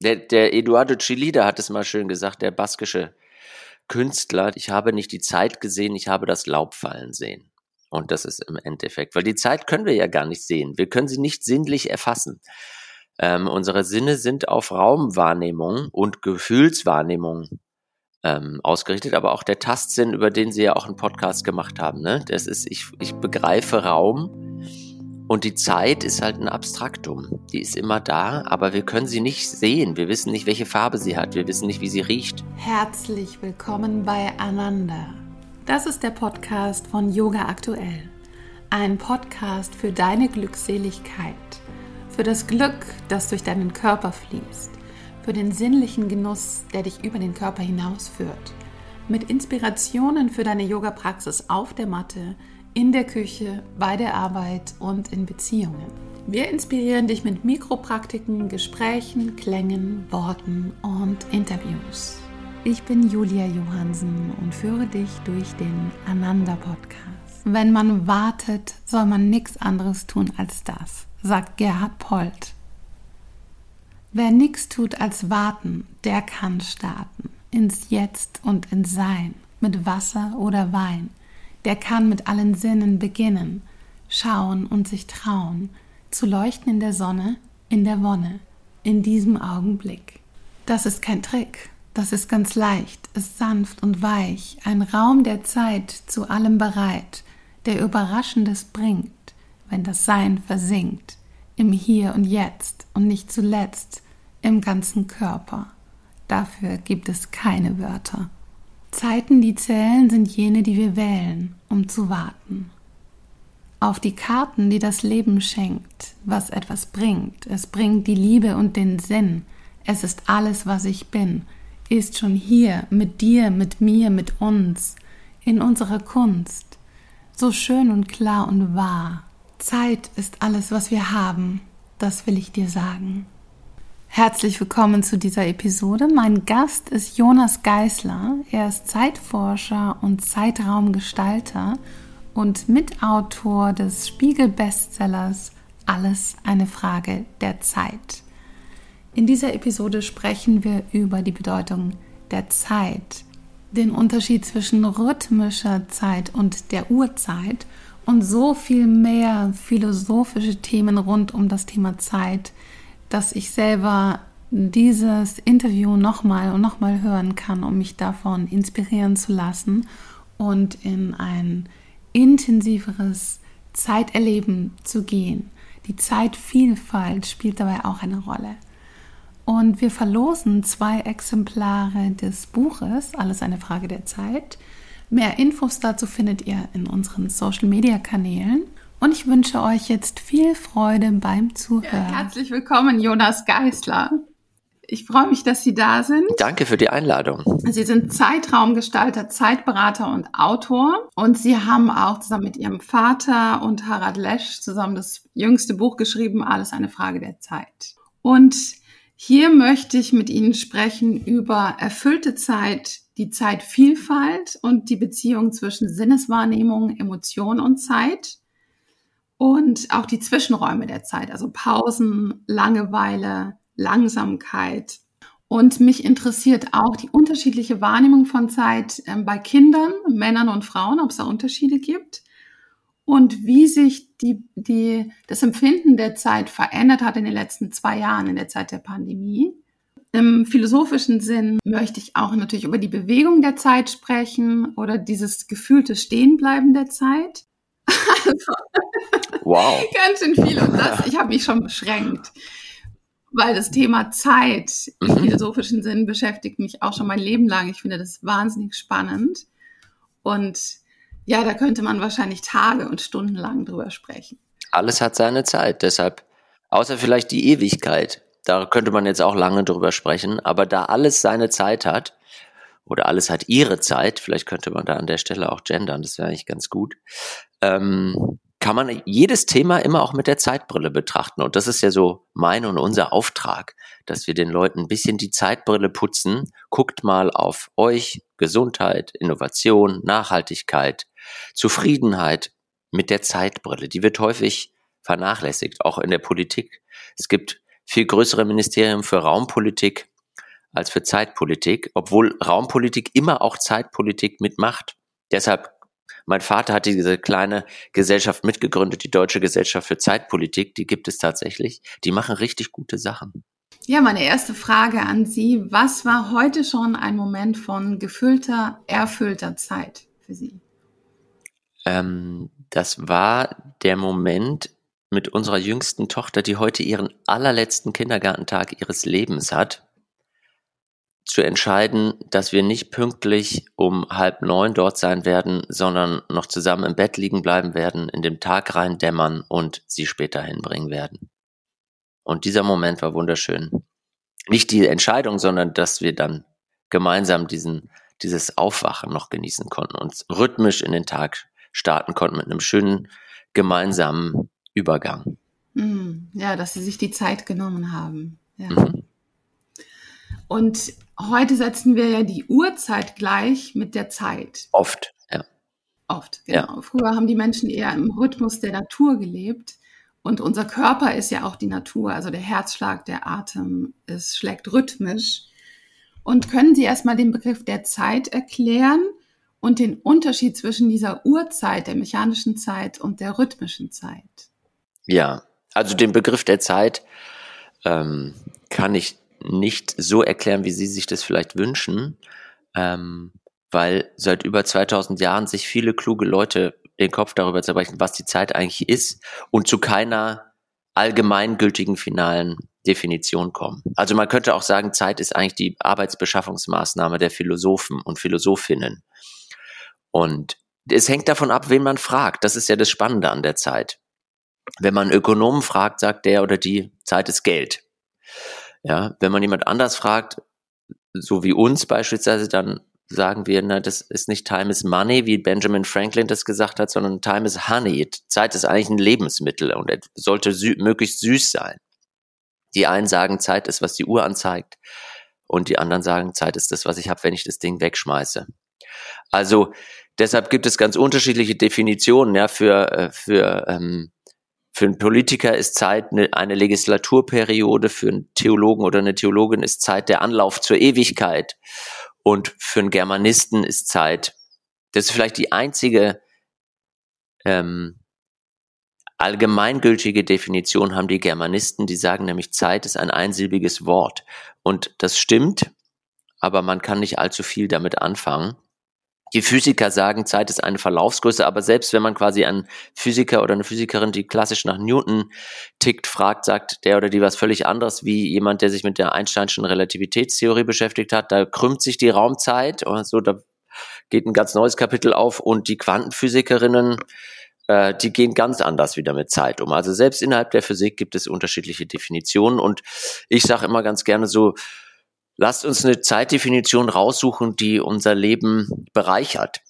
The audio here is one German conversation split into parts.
Der, der Eduardo Chilida hat es mal schön gesagt, der baskische Künstler, ich habe nicht die Zeit gesehen, ich habe das Laub fallen sehen. Und das ist im Endeffekt, weil die Zeit können wir ja gar nicht sehen. Wir können sie nicht sinnlich erfassen. Ähm, unsere Sinne sind auf Raumwahrnehmung und Gefühlswahrnehmung ähm, ausgerichtet, aber auch der Tastsinn, über den Sie ja auch einen Podcast gemacht haben. Ne? Das ist, ich, ich begreife Raum und die Zeit ist halt ein Abstraktum. Die ist immer da, aber wir können sie nicht sehen. Wir wissen nicht, welche Farbe sie hat. Wir wissen nicht, wie sie riecht. Herzlich willkommen bei Ananda. Das ist der Podcast von Yoga Aktuell. Ein Podcast für deine Glückseligkeit, für das Glück, das durch deinen Körper fließt, für den sinnlichen Genuss, der dich über den Körper hinausführt, mit Inspirationen für deine Yoga-Praxis auf der Matte, in der Küche, bei der Arbeit und in Beziehungen. Wir inspirieren dich mit Mikropraktiken, Gesprächen, Klängen, Worten und Interviews. Ich bin Julia Johansen und führe dich durch den Ananda Podcast. Wenn man wartet, soll man nichts anderes tun als das, sagt Gerhard Polt. Wer nichts tut als warten, der kann starten. Ins Jetzt und ins Sein, mit Wasser oder Wein. Der kann mit allen Sinnen beginnen, schauen und sich trauen, zu leuchten in der Sonne, in der Wonne, in diesem Augenblick. Das ist kein Trick, das ist ganz leicht, ist sanft und weich, ein Raum der Zeit zu allem bereit, der Überraschendes bringt, wenn das Sein versinkt, im Hier und Jetzt und nicht zuletzt im ganzen Körper. Dafür gibt es keine Wörter. Zeiten, die zählen, sind jene, die wir wählen, um zu warten. Auf die Karten, die das Leben schenkt, was etwas bringt. Es bringt die Liebe und den Sinn. Es ist alles, was ich bin ist schon hier mit dir, mit mir, mit uns, in unserer Kunst, so schön und klar und wahr. Zeit ist alles, was wir haben, das will ich dir sagen. Herzlich willkommen zu dieser Episode. Mein Gast ist Jonas Geisler. Er ist Zeitforscher und Zeitraumgestalter und Mitautor des Spiegel-Bestsellers Alles eine Frage der Zeit. In dieser Episode sprechen wir über die Bedeutung der Zeit, den Unterschied zwischen rhythmischer Zeit und der Uhrzeit und so viel mehr philosophische Themen rund um das Thema Zeit, dass ich selber dieses Interview nochmal und nochmal hören kann, um mich davon inspirieren zu lassen und in ein intensiveres Zeiterleben zu gehen. Die Zeitvielfalt spielt dabei auch eine Rolle. Und wir verlosen zwei Exemplare des Buches, alles eine Frage der Zeit. Mehr Infos dazu findet ihr in unseren Social-Media-Kanälen. Und ich wünsche euch jetzt viel Freude beim Zuhören. Ja, herzlich willkommen, Jonas Geisler. Ich freue mich, dass Sie da sind. Danke für die Einladung. Sie sind Zeitraumgestalter, Zeitberater und Autor. Und Sie haben auch zusammen mit Ihrem Vater und Harald Lesch zusammen das jüngste Buch geschrieben, Alles eine Frage der Zeit. Und hier möchte ich mit Ihnen sprechen über erfüllte Zeit, die Zeitvielfalt und die Beziehung zwischen Sinneswahrnehmung, Emotion und Zeit und auch die Zwischenräume der Zeit, also Pausen, Langeweile, Langsamkeit. Und mich interessiert auch die unterschiedliche Wahrnehmung von Zeit äh, bei Kindern, Männern und Frauen, ob es da Unterschiede gibt und wie sich die, die, das Empfinden der Zeit verändert hat in den letzten zwei Jahren, in der Zeit der Pandemie. Im philosophischen Sinn möchte ich auch natürlich über die Bewegung der Zeit sprechen oder dieses gefühlte Stehenbleiben der Zeit. Also, wow. ganz schön viel und das, ich habe mich schon beschränkt, weil das Thema Zeit im mhm. philosophischen Sinn beschäftigt mich auch schon mein Leben lang. Ich finde das wahnsinnig spannend und ja, da könnte man wahrscheinlich Tage und Stunden lang drüber sprechen. Alles hat seine Zeit, deshalb, außer vielleicht die Ewigkeit, da könnte man jetzt auch lange drüber sprechen, aber da alles seine Zeit hat, oder alles hat ihre Zeit, vielleicht könnte man da an der Stelle auch gendern, das wäre eigentlich ganz gut, ähm, kann man jedes Thema immer auch mit der Zeitbrille betrachten. Und das ist ja so mein und unser Auftrag, dass wir den Leuten ein bisschen die Zeitbrille putzen. Guckt mal auf euch, Gesundheit, Innovation, Nachhaltigkeit, Zufriedenheit mit der Zeitbrille. Die wird häufig vernachlässigt, auch in der Politik. Es gibt viel größere Ministerium für Raumpolitik als für Zeitpolitik, obwohl Raumpolitik immer auch Zeitpolitik mitmacht. Deshalb, mein Vater hat diese kleine Gesellschaft mitgegründet, die Deutsche Gesellschaft für Zeitpolitik, die gibt es tatsächlich. Die machen richtig gute Sachen. Ja, meine erste Frage an Sie. Was war heute schon ein Moment von gefüllter, erfüllter Zeit für Sie? Ähm, das war der Moment mit unserer jüngsten Tochter, die heute ihren allerletzten Kindergartentag ihres Lebens hat zu entscheiden, dass wir nicht pünktlich um halb neun dort sein werden, sondern noch zusammen im Bett liegen bleiben werden, in dem Tag rein dämmern und sie später hinbringen werden. Und dieser Moment war wunderschön. Nicht die Entscheidung, sondern dass wir dann gemeinsam diesen, dieses Aufwachen noch genießen konnten und rhythmisch in den Tag starten konnten mit einem schönen gemeinsamen Übergang. Hm, ja, dass sie sich die Zeit genommen haben. Ja. Mhm. Und heute setzen wir ja die Uhrzeit gleich mit der Zeit. Oft, ja. Oft, genau. Ja. Früher haben die Menschen eher im Rhythmus der Natur gelebt. Und unser Körper ist ja auch die Natur. Also der Herzschlag, der Atem, es schlägt rhythmisch. Und können Sie erstmal den Begriff der Zeit erklären und den Unterschied zwischen dieser Uhrzeit, der mechanischen Zeit und der rhythmischen Zeit? Ja, also den Begriff der Zeit ähm, kann ich nicht so erklären, wie Sie sich das vielleicht wünschen, ähm, weil seit über 2000 Jahren sich viele kluge Leute den Kopf darüber zerbrechen, was die Zeit eigentlich ist und zu keiner allgemeingültigen finalen Definition kommen. Also man könnte auch sagen, Zeit ist eigentlich die Arbeitsbeschaffungsmaßnahme der Philosophen und Philosophinnen. Und es hängt davon ab, wen man fragt. Das ist ja das Spannende an der Zeit. Wenn man Ökonomen fragt, sagt der oder die, Zeit ist Geld. Ja, wenn man jemand anders fragt, so wie uns beispielsweise, dann sagen wir, na, das ist nicht Time is Money, wie Benjamin Franklin das gesagt hat, sondern Time is Honey. Zeit ist eigentlich ein Lebensmittel und sollte sü möglichst süß sein. Die einen sagen, Zeit ist, was die Uhr anzeigt, und die anderen sagen, Zeit ist das, was ich habe, wenn ich das Ding wegschmeiße. Also deshalb gibt es ganz unterschiedliche Definitionen ja, für, äh, für ähm, für einen Politiker ist Zeit eine, Legislaturperiode, für einen Theologen oder eine Theologin ist Zeit der Anlauf zur Ewigkeit und für einen Germanisten ist Zeit, das ist vielleicht die einzige ähm, allgemeingültige Definition haben die Germanisten, die sagen nämlich Zeit ist ein einsilbiges Wort. Und das stimmt, aber man kann nicht allzu viel damit anfangen. Die Physiker sagen, Zeit ist eine Verlaufsgröße, aber selbst wenn man quasi einen Physiker oder eine Physikerin, die klassisch nach Newton tickt, fragt, sagt der oder die was völlig anderes, wie jemand, der sich mit der Einsteinschen Relativitätstheorie beschäftigt hat. Da krümmt sich die Raumzeit und so, da geht ein ganz neues Kapitel auf und die Quantenphysikerinnen, äh, die gehen ganz anders wieder mit Zeit um. Also selbst innerhalb der Physik gibt es unterschiedliche Definitionen und ich sage immer ganz gerne so, lasst uns eine Zeitdefinition raussuchen, die unser Leben bereichert.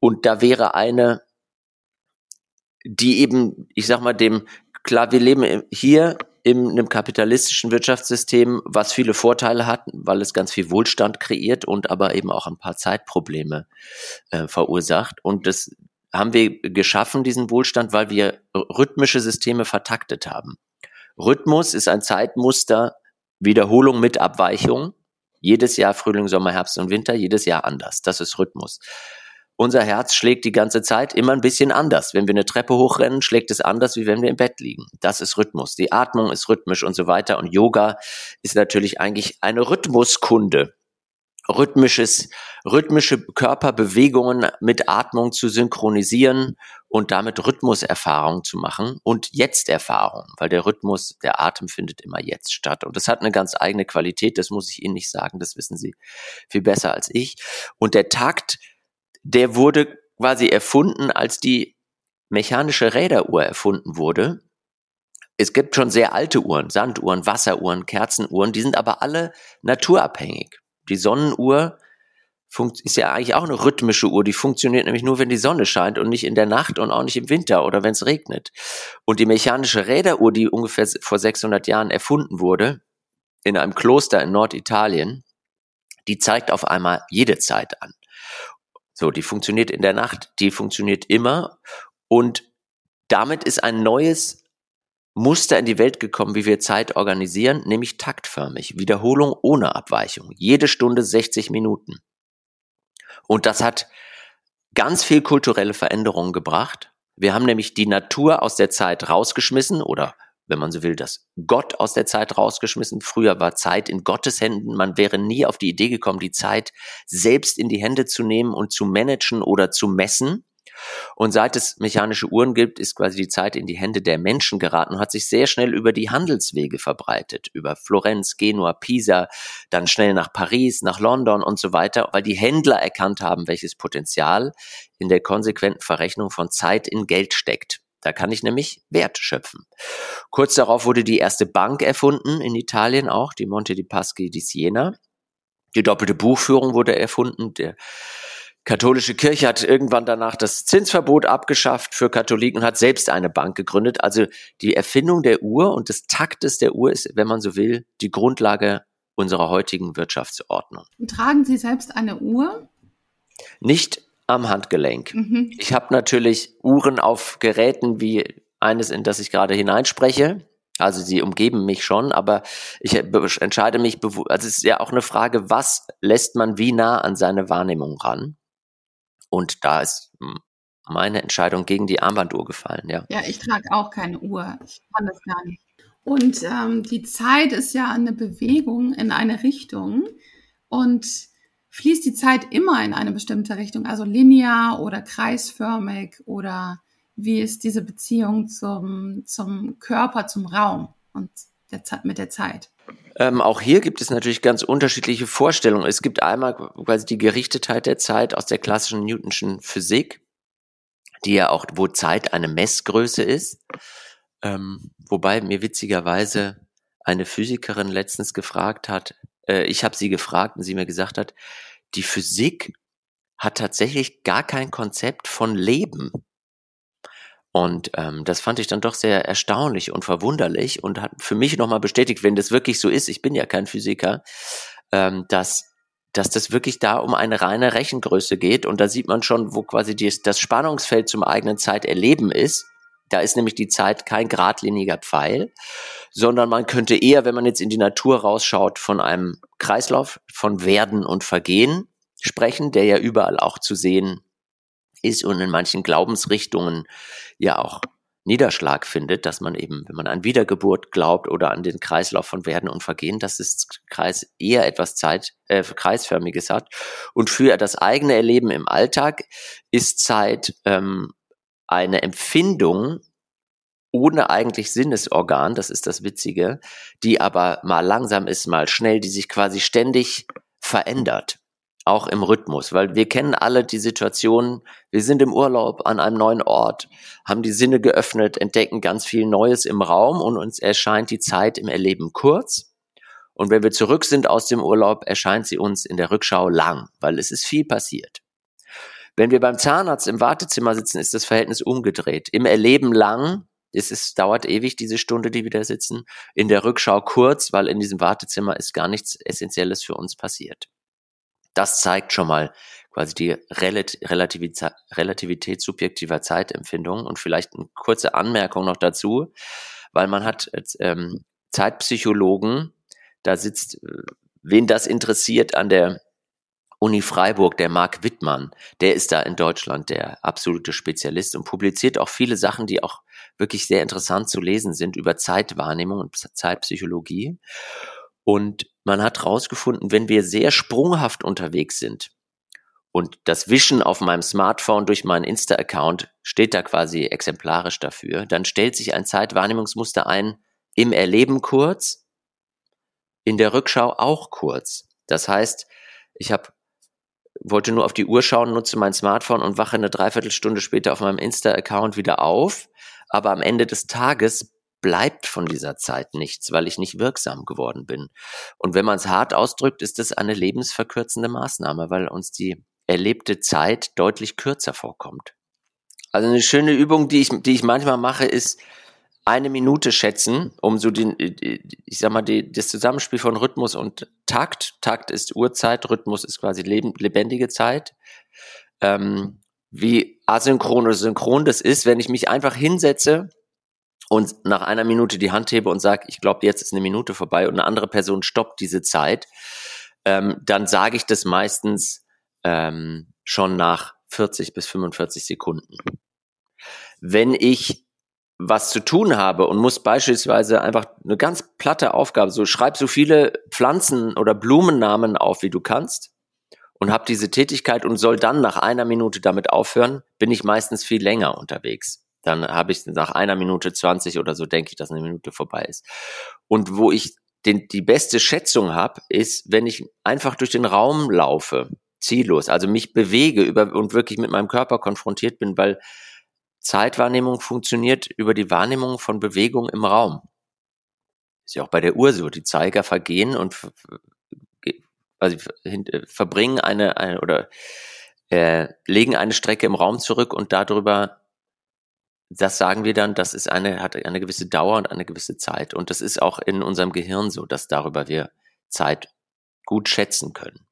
Und da wäre eine, die eben, ich sag mal, dem, klar, wir leben hier in einem kapitalistischen Wirtschaftssystem, was viele Vorteile hat, weil es ganz viel Wohlstand kreiert und aber eben auch ein paar Zeitprobleme äh, verursacht. Und das haben wir geschaffen, diesen Wohlstand, weil wir rhythmische Systeme vertaktet haben. Rhythmus ist ein Zeitmuster, Wiederholung mit Abweichung. Jedes Jahr Frühling, Sommer, Herbst und Winter, jedes Jahr anders. Das ist Rhythmus. Unser Herz schlägt die ganze Zeit immer ein bisschen anders. Wenn wir eine Treppe hochrennen, schlägt es anders, wie wenn wir im Bett liegen. Das ist Rhythmus. Die Atmung ist rhythmisch und so weiter. Und Yoga ist natürlich eigentlich eine Rhythmuskunde rhythmisches, rhythmische Körperbewegungen mit Atmung zu synchronisieren und damit Rhythmuserfahrung zu machen und Jetzt-Erfahrung, weil der Rhythmus, der Atem findet immer jetzt statt. Und das hat eine ganz eigene Qualität, das muss ich Ihnen nicht sagen, das wissen Sie viel besser als ich. Und der Takt, der wurde quasi erfunden, als die mechanische Räderuhr erfunden wurde. Es gibt schon sehr alte Uhren, Sanduhren, Wasseruhren, Kerzenuhren, die sind aber alle naturabhängig. Die Sonnenuhr ist ja eigentlich auch eine rhythmische Uhr. Die funktioniert nämlich nur, wenn die Sonne scheint und nicht in der Nacht und auch nicht im Winter oder wenn es regnet. Und die mechanische Räderuhr, die ungefähr vor 600 Jahren erfunden wurde, in einem Kloster in Norditalien, die zeigt auf einmal jede Zeit an. So, die funktioniert in der Nacht, die funktioniert immer und damit ist ein neues Muster in die Welt gekommen, wie wir Zeit organisieren, nämlich taktförmig. Wiederholung ohne Abweichung. Jede Stunde 60 Minuten. Und das hat ganz viel kulturelle Veränderungen gebracht. Wir haben nämlich die Natur aus der Zeit rausgeschmissen oder wenn man so will, das Gott aus der Zeit rausgeschmissen. Früher war Zeit in Gottes Händen. Man wäre nie auf die Idee gekommen, die Zeit selbst in die Hände zu nehmen und zu managen oder zu messen. Und seit es mechanische Uhren gibt, ist quasi die Zeit in die Hände der Menschen geraten und hat sich sehr schnell über die Handelswege verbreitet. Über Florenz, Genua, Pisa, dann schnell nach Paris, nach London und so weiter, weil die Händler erkannt haben, welches Potenzial in der konsequenten Verrechnung von Zeit in Geld steckt. Da kann ich nämlich Wert schöpfen. Kurz darauf wurde die erste Bank erfunden, in Italien auch, die Monte di Paschi di Siena. Die doppelte Buchführung wurde erfunden. Der katholische Kirche hat irgendwann danach das Zinsverbot abgeschafft für Katholiken und hat selbst eine Bank gegründet. Also die Erfindung der Uhr und des Taktes der Uhr ist, wenn man so will, die Grundlage unserer heutigen Wirtschaftsordnung. Tragen Sie selbst eine Uhr? Nicht am Handgelenk. Mhm. Ich habe natürlich Uhren auf Geräten wie eines, in das ich gerade hineinspreche. Also sie umgeben mich schon, aber ich entscheide mich, also es ist ja auch eine Frage, was lässt man wie nah an seine Wahrnehmung ran? Und da ist meine Entscheidung gegen die Armbanduhr gefallen, ja. Ja, ich trage auch keine Uhr. Ich kann das gar nicht. Und ähm, die Zeit ist ja eine Bewegung in eine Richtung und fließt die Zeit immer in eine bestimmte Richtung, also linear oder kreisförmig oder wie ist diese Beziehung zum, zum Körper, zum Raum und der, mit der Zeit? Ähm, auch hier gibt es natürlich ganz unterschiedliche Vorstellungen. Es gibt einmal quasi die Gerichtetheit der Zeit aus der klassischen Newtonschen Physik, die ja auch, wo Zeit eine Messgröße ist. Ähm, wobei mir witzigerweise eine Physikerin letztens gefragt hat, äh, ich habe sie gefragt und sie mir gesagt hat, die Physik hat tatsächlich gar kein Konzept von Leben. Und ähm, das fand ich dann doch sehr erstaunlich und verwunderlich und hat für mich nochmal bestätigt, wenn das wirklich so ist, ich bin ja kein Physiker, ähm, dass, dass das wirklich da um eine reine Rechengröße geht. Und da sieht man schon, wo quasi die, das Spannungsfeld zum eigenen Zeiterleben ist. Da ist nämlich die Zeit kein geradliniger Pfeil, sondern man könnte eher, wenn man jetzt in die Natur rausschaut, von einem Kreislauf von Werden und Vergehen sprechen, der ja überall auch zu sehen ist und in manchen Glaubensrichtungen ja auch Niederschlag findet, dass man eben, wenn man an Wiedergeburt glaubt oder an den Kreislauf von Werden und Vergehen, dass das Kreis eher etwas Zeit, äh, kreisförmiges hat. Und für das eigene Erleben im Alltag ist Zeit ähm, eine Empfindung ohne eigentlich Sinnesorgan, das ist das Witzige, die aber mal langsam ist, mal schnell, die sich quasi ständig verändert auch im Rhythmus, weil wir kennen alle die Situation, wir sind im Urlaub an einem neuen Ort, haben die Sinne geöffnet, entdecken ganz viel Neues im Raum und uns erscheint die Zeit im Erleben kurz. Und wenn wir zurück sind aus dem Urlaub, erscheint sie uns in der Rückschau lang, weil es ist viel passiert. Wenn wir beim Zahnarzt im Wartezimmer sitzen, ist das Verhältnis umgedreht. Im Erleben lang, es ist, dauert ewig, diese Stunde, die wir da sitzen. In der Rückschau kurz, weil in diesem Wartezimmer ist gar nichts Essentielles für uns passiert. Das zeigt schon mal quasi die Relativität, subjektiver Zeitempfindung und vielleicht eine kurze Anmerkung noch dazu, weil man hat ähm, Zeitpsychologen, da sitzt, äh, wen das interessiert, an der Uni Freiburg, der Marc Wittmann, der ist da in Deutschland der absolute Spezialist und publiziert auch viele Sachen, die auch wirklich sehr interessant zu lesen sind über Zeitwahrnehmung und Zeitpsychologie. Und man hat herausgefunden, wenn wir sehr sprunghaft unterwegs sind und das Wischen auf meinem Smartphone durch meinen Insta-Account steht da quasi exemplarisch dafür, dann stellt sich ein Zeitwahrnehmungsmuster ein, im Erleben kurz, in der Rückschau auch kurz. Das heißt, ich habe wollte nur auf die Uhr schauen, nutze mein Smartphone und wache eine Dreiviertelstunde später auf meinem Insta-Account wieder auf. Aber am Ende des Tages bleibt von dieser Zeit nichts, weil ich nicht wirksam geworden bin. Und wenn man es hart ausdrückt, ist es eine lebensverkürzende Maßnahme, weil uns die erlebte Zeit deutlich kürzer vorkommt. Also eine schöne Übung, die ich, die ich manchmal mache, ist eine Minute schätzen, um so den, ich sag mal, die, das Zusammenspiel von Rhythmus und Takt. Takt ist Uhrzeit, Rhythmus ist quasi leben, lebendige Zeit. Ähm, wie asynchron oder synchron das ist, wenn ich mich einfach hinsetze und nach einer Minute die Hand hebe und sage, ich glaube, jetzt ist eine Minute vorbei und eine andere Person stoppt diese Zeit, ähm, dann sage ich das meistens ähm, schon nach 40 bis 45 Sekunden. Wenn ich was zu tun habe und muss beispielsweise einfach eine ganz platte Aufgabe, so schreib so viele Pflanzen oder Blumennamen auf, wie du kannst und habe diese Tätigkeit und soll dann nach einer Minute damit aufhören, bin ich meistens viel länger unterwegs. Dann habe ich nach einer Minute 20 oder so, denke ich, dass eine Minute vorbei ist. Und wo ich den, die beste Schätzung habe, ist, wenn ich einfach durch den Raum laufe, ziellos, also mich bewege über, und wirklich mit meinem Körper konfrontiert bin, weil Zeitwahrnehmung funktioniert über die Wahrnehmung von Bewegung im Raum. Ist ja auch bei der Uhr so. Die Zeiger vergehen und also äh, verbringen eine, eine oder äh, legen eine Strecke im Raum zurück und darüber, das sagen wir dann, das ist eine, hat eine gewisse Dauer und eine gewisse Zeit. Und das ist auch in unserem Gehirn so, dass darüber wir Zeit gut schätzen können.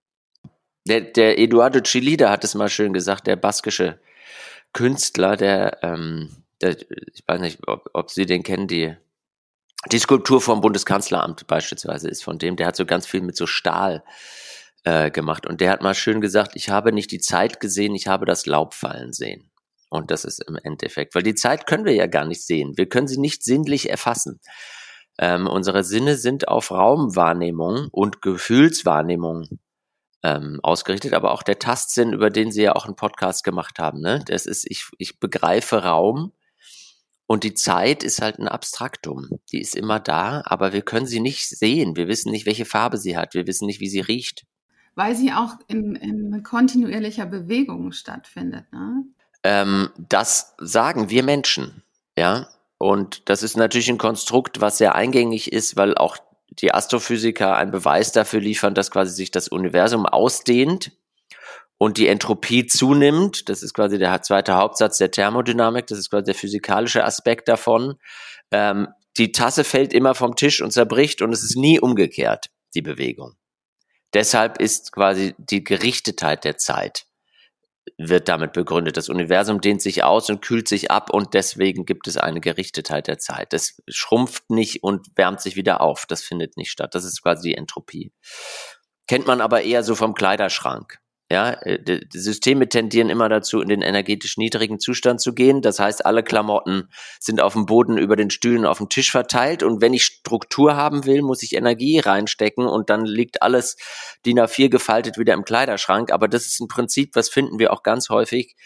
Der, der Eduardo Chilida hat es mal schön gesagt, der baskische Künstler, der, ähm, der ich weiß nicht, ob, ob Sie den kennen, die, die Skulptur vom Bundeskanzleramt beispielsweise ist von dem, der hat so ganz viel mit so Stahl äh, gemacht. Und der hat mal schön gesagt, ich habe nicht die Zeit gesehen, ich habe das Laub fallen sehen. Und das ist im Endeffekt, weil die Zeit können wir ja gar nicht sehen. Wir können sie nicht sinnlich erfassen. Ähm, unsere Sinne sind auf Raumwahrnehmung und Gefühlswahrnehmung ähm, ausgerichtet, aber auch der Tastsinn, über den Sie ja auch einen Podcast gemacht haben. Ne? Das ist, ich, ich begreife Raum und die Zeit ist halt ein Abstraktum. Die ist immer da, aber wir können sie nicht sehen. Wir wissen nicht, welche Farbe sie hat. Wir wissen nicht, wie sie riecht. Weil sie auch in, in kontinuierlicher Bewegung stattfindet. Ne? Ähm, das sagen wir Menschen, ja. Und das ist natürlich ein Konstrukt, was sehr eingängig ist, weil auch die Astrophysiker einen Beweis dafür liefern, dass quasi sich das Universum ausdehnt und die Entropie zunimmt. Das ist quasi der zweite Hauptsatz der Thermodynamik. Das ist quasi der physikalische Aspekt davon. Ähm, die Tasse fällt immer vom Tisch und zerbricht und es ist nie umgekehrt, die Bewegung. Deshalb ist quasi die Gerichtetheit der Zeit wird damit begründet. Das Universum dehnt sich aus und kühlt sich ab und deswegen gibt es eine Gerichtetheit der Zeit. Das schrumpft nicht und wärmt sich wieder auf. Das findet nicht statt. Das ist quasi die Entropie. Kennt man aber eher so vom Kleiderschrank. Ja, äh, die Systeme tendieren immer dazu, in den energetisch niedrigen Zustand zu gehen. Das heißt, alle Klamotten sind auf dem Boden, über den Stühlen, auf dem Tisch verteilt. Und wenn ich Struktur haben will, muss ich Energie reinstecken und dann liegt alles DIN A4 gefaltet wieder im Kleiderschrank. Aber das ist ein Prinzip, was finden wir auch ganz häufig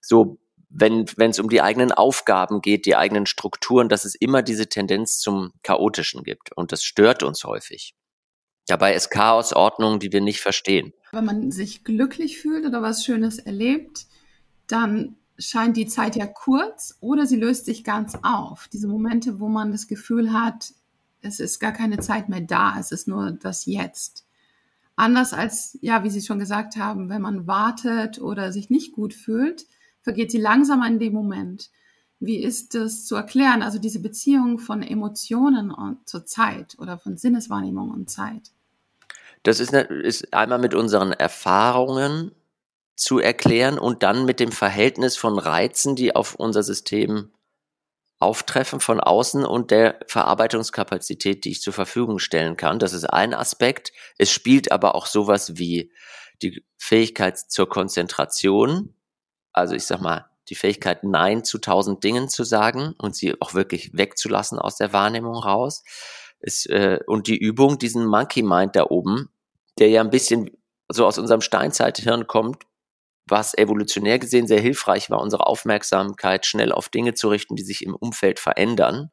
so wenn wenn es um die eigenen Aufgaben geht, die eigenen Strukturen, dass es immer diese Tendenz zum Chaotischen gibt. Und das stört uns häufig. Dabei ist Chaos Ordnung, die wir nicht verstehen. Wenn man sich glücklich fühlt oder was Schönes erlebt, dann scheint die Zeit ja kurz oder sie löst sich ganz auf. Diese Momente, wo man das Gefühl hat, es ist gar keine Zeit mehr da, es ist nur das Jetzt. Anders als, ja, wie Sie schon gesagt haben, wenn man wartet oder sich nicht gut fühlt, vergeht sie langsamer in dem Moment. Wie ist das zu erklären? Also diese Beziehung von Emotionen und zur Zeit oder von Sinneswahrnehmung und Zeit. Das ist, ist einmal mit unseren Erfahrungen zu erklären und dann mit dem Verhältnis von Reizen, die auf unser System auftreffen von außen und der Verarbeitungskapazität, die ich zur Verfügung stellen kann. Das ist ein Aspekt. Es spielt aber auch sowas wie die Fähigkeit zur Konzentration. Also ich sag mal, die Fähigkeit, Nein zu tausend Dingen zu sagen und sie auch wirklich wegzulassen aus der Wahrnehmung raus. Ist, äh, und die Übung, diesen Monkey Mind da oben, der ja ein bisschen so aus unserem Steinzeithirn kommt, was evolutionär gesehen sehr hilfreich war, unsere Aufmerksamkeit schnell auf Dinge zu richten, die sich im Umfeld verändern,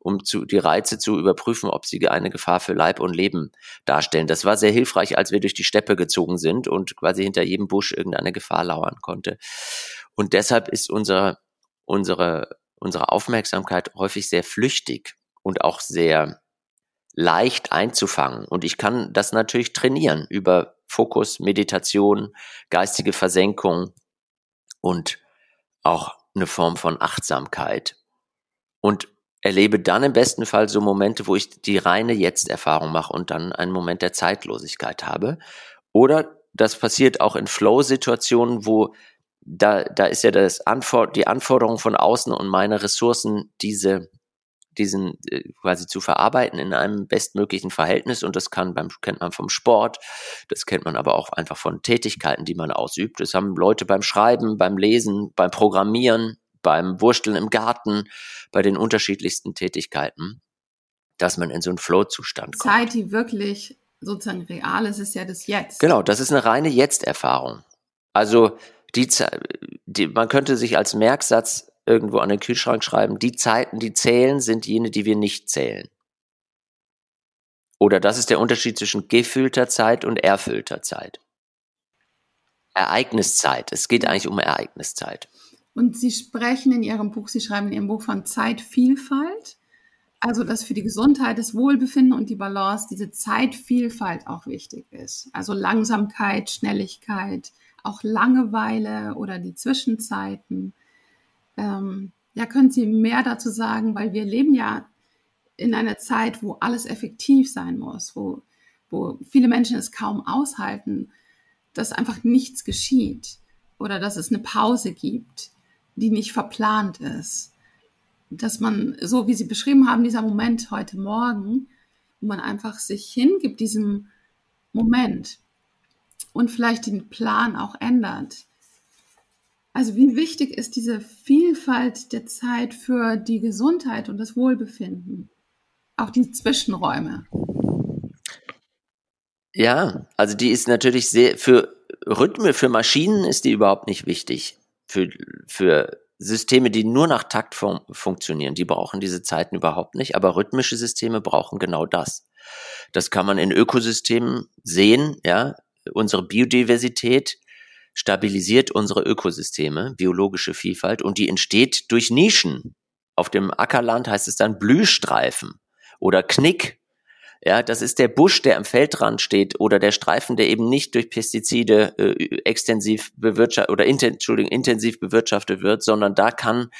um zu, die Reize zu überprüfen, ob sie eine Gefahr für Leib und Leben darstellen. Das war sehr hilfreich, als wir durch die Steppe gezogen sind und quasi hinter jedem Busch irgendeine Gefahr lauern konnte. Und deshalb ist unsere, unsere, unsere Aufmerksamkeit häufig sehr flüchtig und auch sehr leicht einzufangen. Und ich kann das natürlich trainieren über Fokus, Meditation, geistige Versenkung und auch eine Form von Achtsamkeit. Und erlebe dann im besten Fall so Momente, wo ich die reine Jetzt-Erfahrung mache und dann einen Moment der Zeitlosigkeit habe. Oder das passiert auch in Flow-Situationen, wo da, da ist ja das Anfor die Anforderung von außen und meine Ressourcen, diese diesen äh, quasi zu verarbeiten in einem bestmöglichen Verhältnis und das kann beim kennt man vom Sport, das kennt man aber auch einfach von Tätigkeiten, die man ausübt. Das haben Leute beim Schreiben, beim Lesen, beim Programmieren, beim Wursteln im Garten, bei den unterschiedlichsten Tätigkeiten, dass man in so einen Flow-Zustand kommt. Zeit, die wirklich sozusagen real ist, ist ja das Jetzt. Genau, das ist eine reine Jetzt-Erfahrung. Also die, die, man könnte sich als Merksatz irgendwo an den Kühlschrank schreiben, die Zeiten, die zählen, sind jene, die wir nicht zählen. Oder das ist der Unterschied zwischen gefühlter Zeit und erfüllter Zeit. Ereigniszeit. Es geht eigentlich um Ereigniszeit. Und Sie sprechen in Ihrem Buch, Sie schreiben in Ihrem Buch von Zeitvielfalt. Also, dass für die Gesundheit, das Wohlbefinden und die Balance diese Zeitvielfalt auch wichtig ist. Also Langsamkeit, Schnelligkeit, auch Langeweile oder die Zwischenzeiten. Ähm, ja, können Sie mehr dazu sagen, weil wir leben ja in einer Zeit, wo alles effektiv sein muss, wo, wo viele Menschen es kaum aushalten, dass einfach nichts geschieht oder dass es eine Pause gibt, die nicht verplant ist. Dass man, so wie Sie beschrieben haben, dieser Moment heute Morgen, wo man einfach sich hingibt, diesem Moment und vielleicht den Plan auch ändert. Also wie wichtig ist diese Vielfalt der Zeit für die Gesundheit und das Wohlbefinden? Auch die Zwischenräume. Ja, also die ist natürlich sehr, für Rhythme, für Maschinen ist die überhaupt nicht wichtig. Für, für Systeme, die nur nach Takt fun funktionieren, die brauchen diese Zeiten überhaupt nicht, aber rhythmische Systeme brauchen genau das. Das kann man in Ökosystemen sehen, ja. Unsere Biodiversität stabilisiert unsere Ökosysteme, biologische Vielfalt, und die entsteht durch Nischen. Auf dem Ackerland heißt es dann Blühstreifen oder Knick. Ja, das ist der Busch, der am Feldrand steht oder der Streifen, der eben nicht durch Pestizide äh, extensiv bewirtschaftet oder inten, Entschuldigung, intensiv bewirtschaftet wird, sondern da kann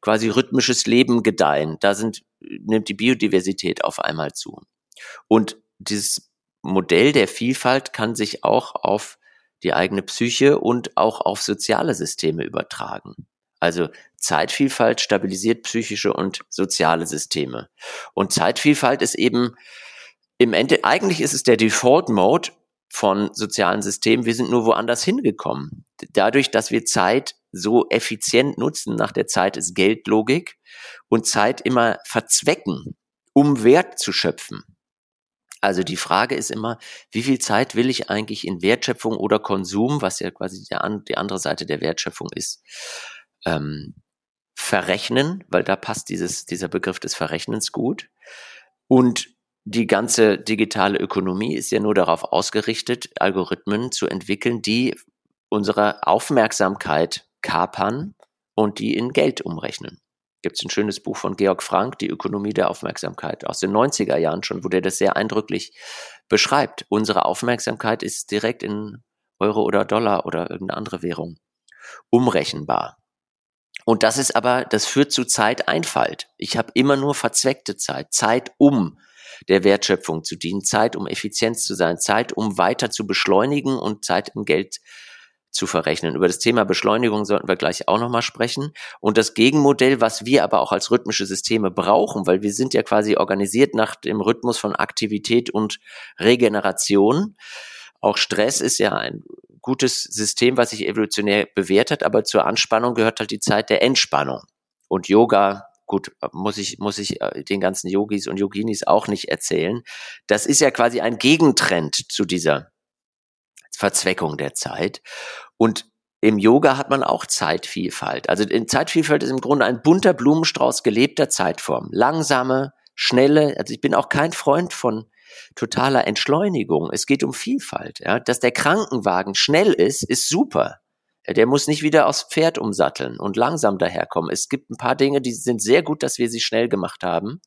quasi rhythmisches Leben gedeihen. Da sind, nimmt die Biodiversität auf einmal zu. Und dieses Modell der Vielfalt kann sich auch auf die eigene Psyche und auch auf soziale Systeme übertragen. Also Zeitvielfalt stabilisiert psychische und soziale Systeme. Und Zeitvielfalt ist eben im Ende, eigentlich ist es der Default Mode von sozialen Systemen. Wir sind nur woanders hingekommen. Dadurch, dass wir Zeit so effizient nutzen, nach der Zeit ist Geldlogik und Zeit immer verzwecken, um Wert zu schöpfen. Also die Frage ist immer, wie viel Zeit will ich eigentlich in Wertschöpfung oder Konsum, was ja quasi die, andere Seite der Wertschöpfung ist, ähm, verrechnen, weil da passt dieses, dieser Begriff des Verrechnens gut. Und die ganze digitale Ökonomie ist ja nur darauf ausgerichtet, Algorithmen zu entwickeln, die unsere Aufmerksamkeit kapern und die in Geld umrechnen gibt es ein schönes Buch von Georg Frank, Die Ökonomie der Aufmerksamkeit, aus den 90er Jahren schon, wo der das sehr eindrücklich beschreibt. Unsere Aufmerksamkeit ist direkt in Euro oder Dollar oder irgendeine andere Währung umrechenbar. Und das ist aber, das führt zu Zeiteinfalt. Ich habe immer nur verzweckte Zeit, Zeit um der Wertschöpfung zu dienen, Zeit um Effizienz zu sein, Zeit um weiter zu beschleunigen und Zeit in Geld zu verrechnen. Über das Thema Beschleunigung sollten wir gleich auch nochmal sprechen. Und das Gegenmodell, was wir aber auch als rhythmische Systeme brauchen, weil wir sind ja quasi organisiert nach dem Rhythmus von Aktivität und Regeneration. Auch Stress ist ja ein gutes System, was sich evolutionär bewährt hat, aber zur Anspannung gehört halt die Zeit der Entspannung. Und Yoga, gut, muss ich, muss ich äh, den ganzen Yogis und Yoginis auch nicht erzählen. Das ist ja quasi ein Gegentrend zu dieser Verzweckung der Zeit. Und im Yoga hat man auch Zeitvielfalt. Also in Zeitvielfalt ist im Grunde ein bunter Blumenstrauß gelebter Zeitform. Langsame, schnelle, also ich bin auch kein Freund von totaler Entschleunigung. Es geht um Vielfalt. Ja. Dass der Krankenwagen schnell ist, ist super. Der muss nicht wieder aufs Pferd umsatteln und langsam daherkommen. Es gibt ein paar Dinge, die sind sehr gut, dass wir sie schnell gemacht haben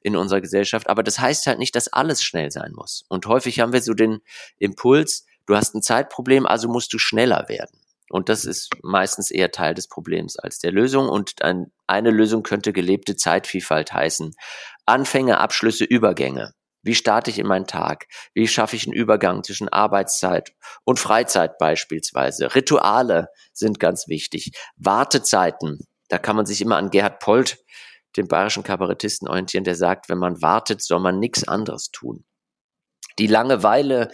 in unserer Gesellschaft. Aber das heißt halt nicht, dass alles schnell sein muss. Und häufig haben wir so den Impuls, du hast ein Zeitproblem, also musst du schneller werden. Und das ist meistens eher Teil des Problems als der Lösung. Und ein, eine Lösung könnte gelebte Zeitvielfalt heißen. Anfänge, Abschlüsse, Übergänge. Wie starte ich in meinen Tag? Wie schaffe ich einen Übergang zwischen Arbeitszeit und Freizeit beispielsweise? Rituale sind ganz wichtig. Wartezeiten. Da kann man sich immer an Gerhard Polt dem bayerischen Kabarettisten orientieren, der sagt, wenn man wartet, soll man nichts anderes tun. Die Langeweile,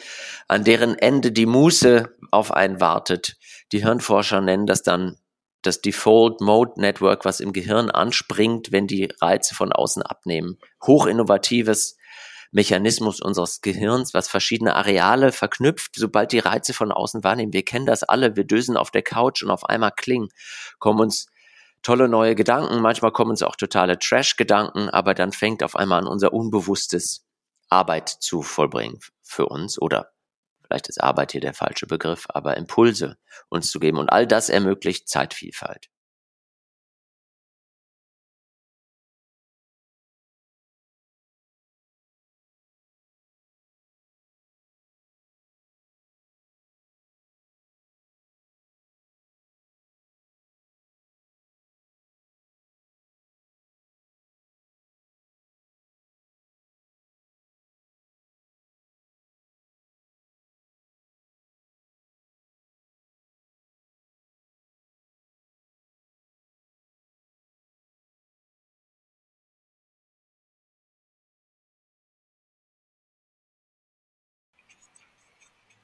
an deren Ende die Muße auf einen wartet, die Hirnforscher nennen das dann das Default Mode Network, was im Gehirn anspringt, wenn die Reize von außen abnehmen. Hochinnovatives Mechanismus unseres Gehirns, was verschiedene Areale verknüpft, sobald die Reize von außen wahrnehmen. Wir kennen das alle, wir dösen auf der Couch und auf einmal klingen, kommen uns tolle neue Gedanken, manchmal kommen uns auch totale Trash-Gedanken, aber dann fängt auf einmal an unser Unbewusstes Arbeit zu vollbringen für uns oder vielleicht ist Arbeit hier der falsche Begriff, aber Impulse uns zu geben und all das ermöglicht Zeitvielfalt.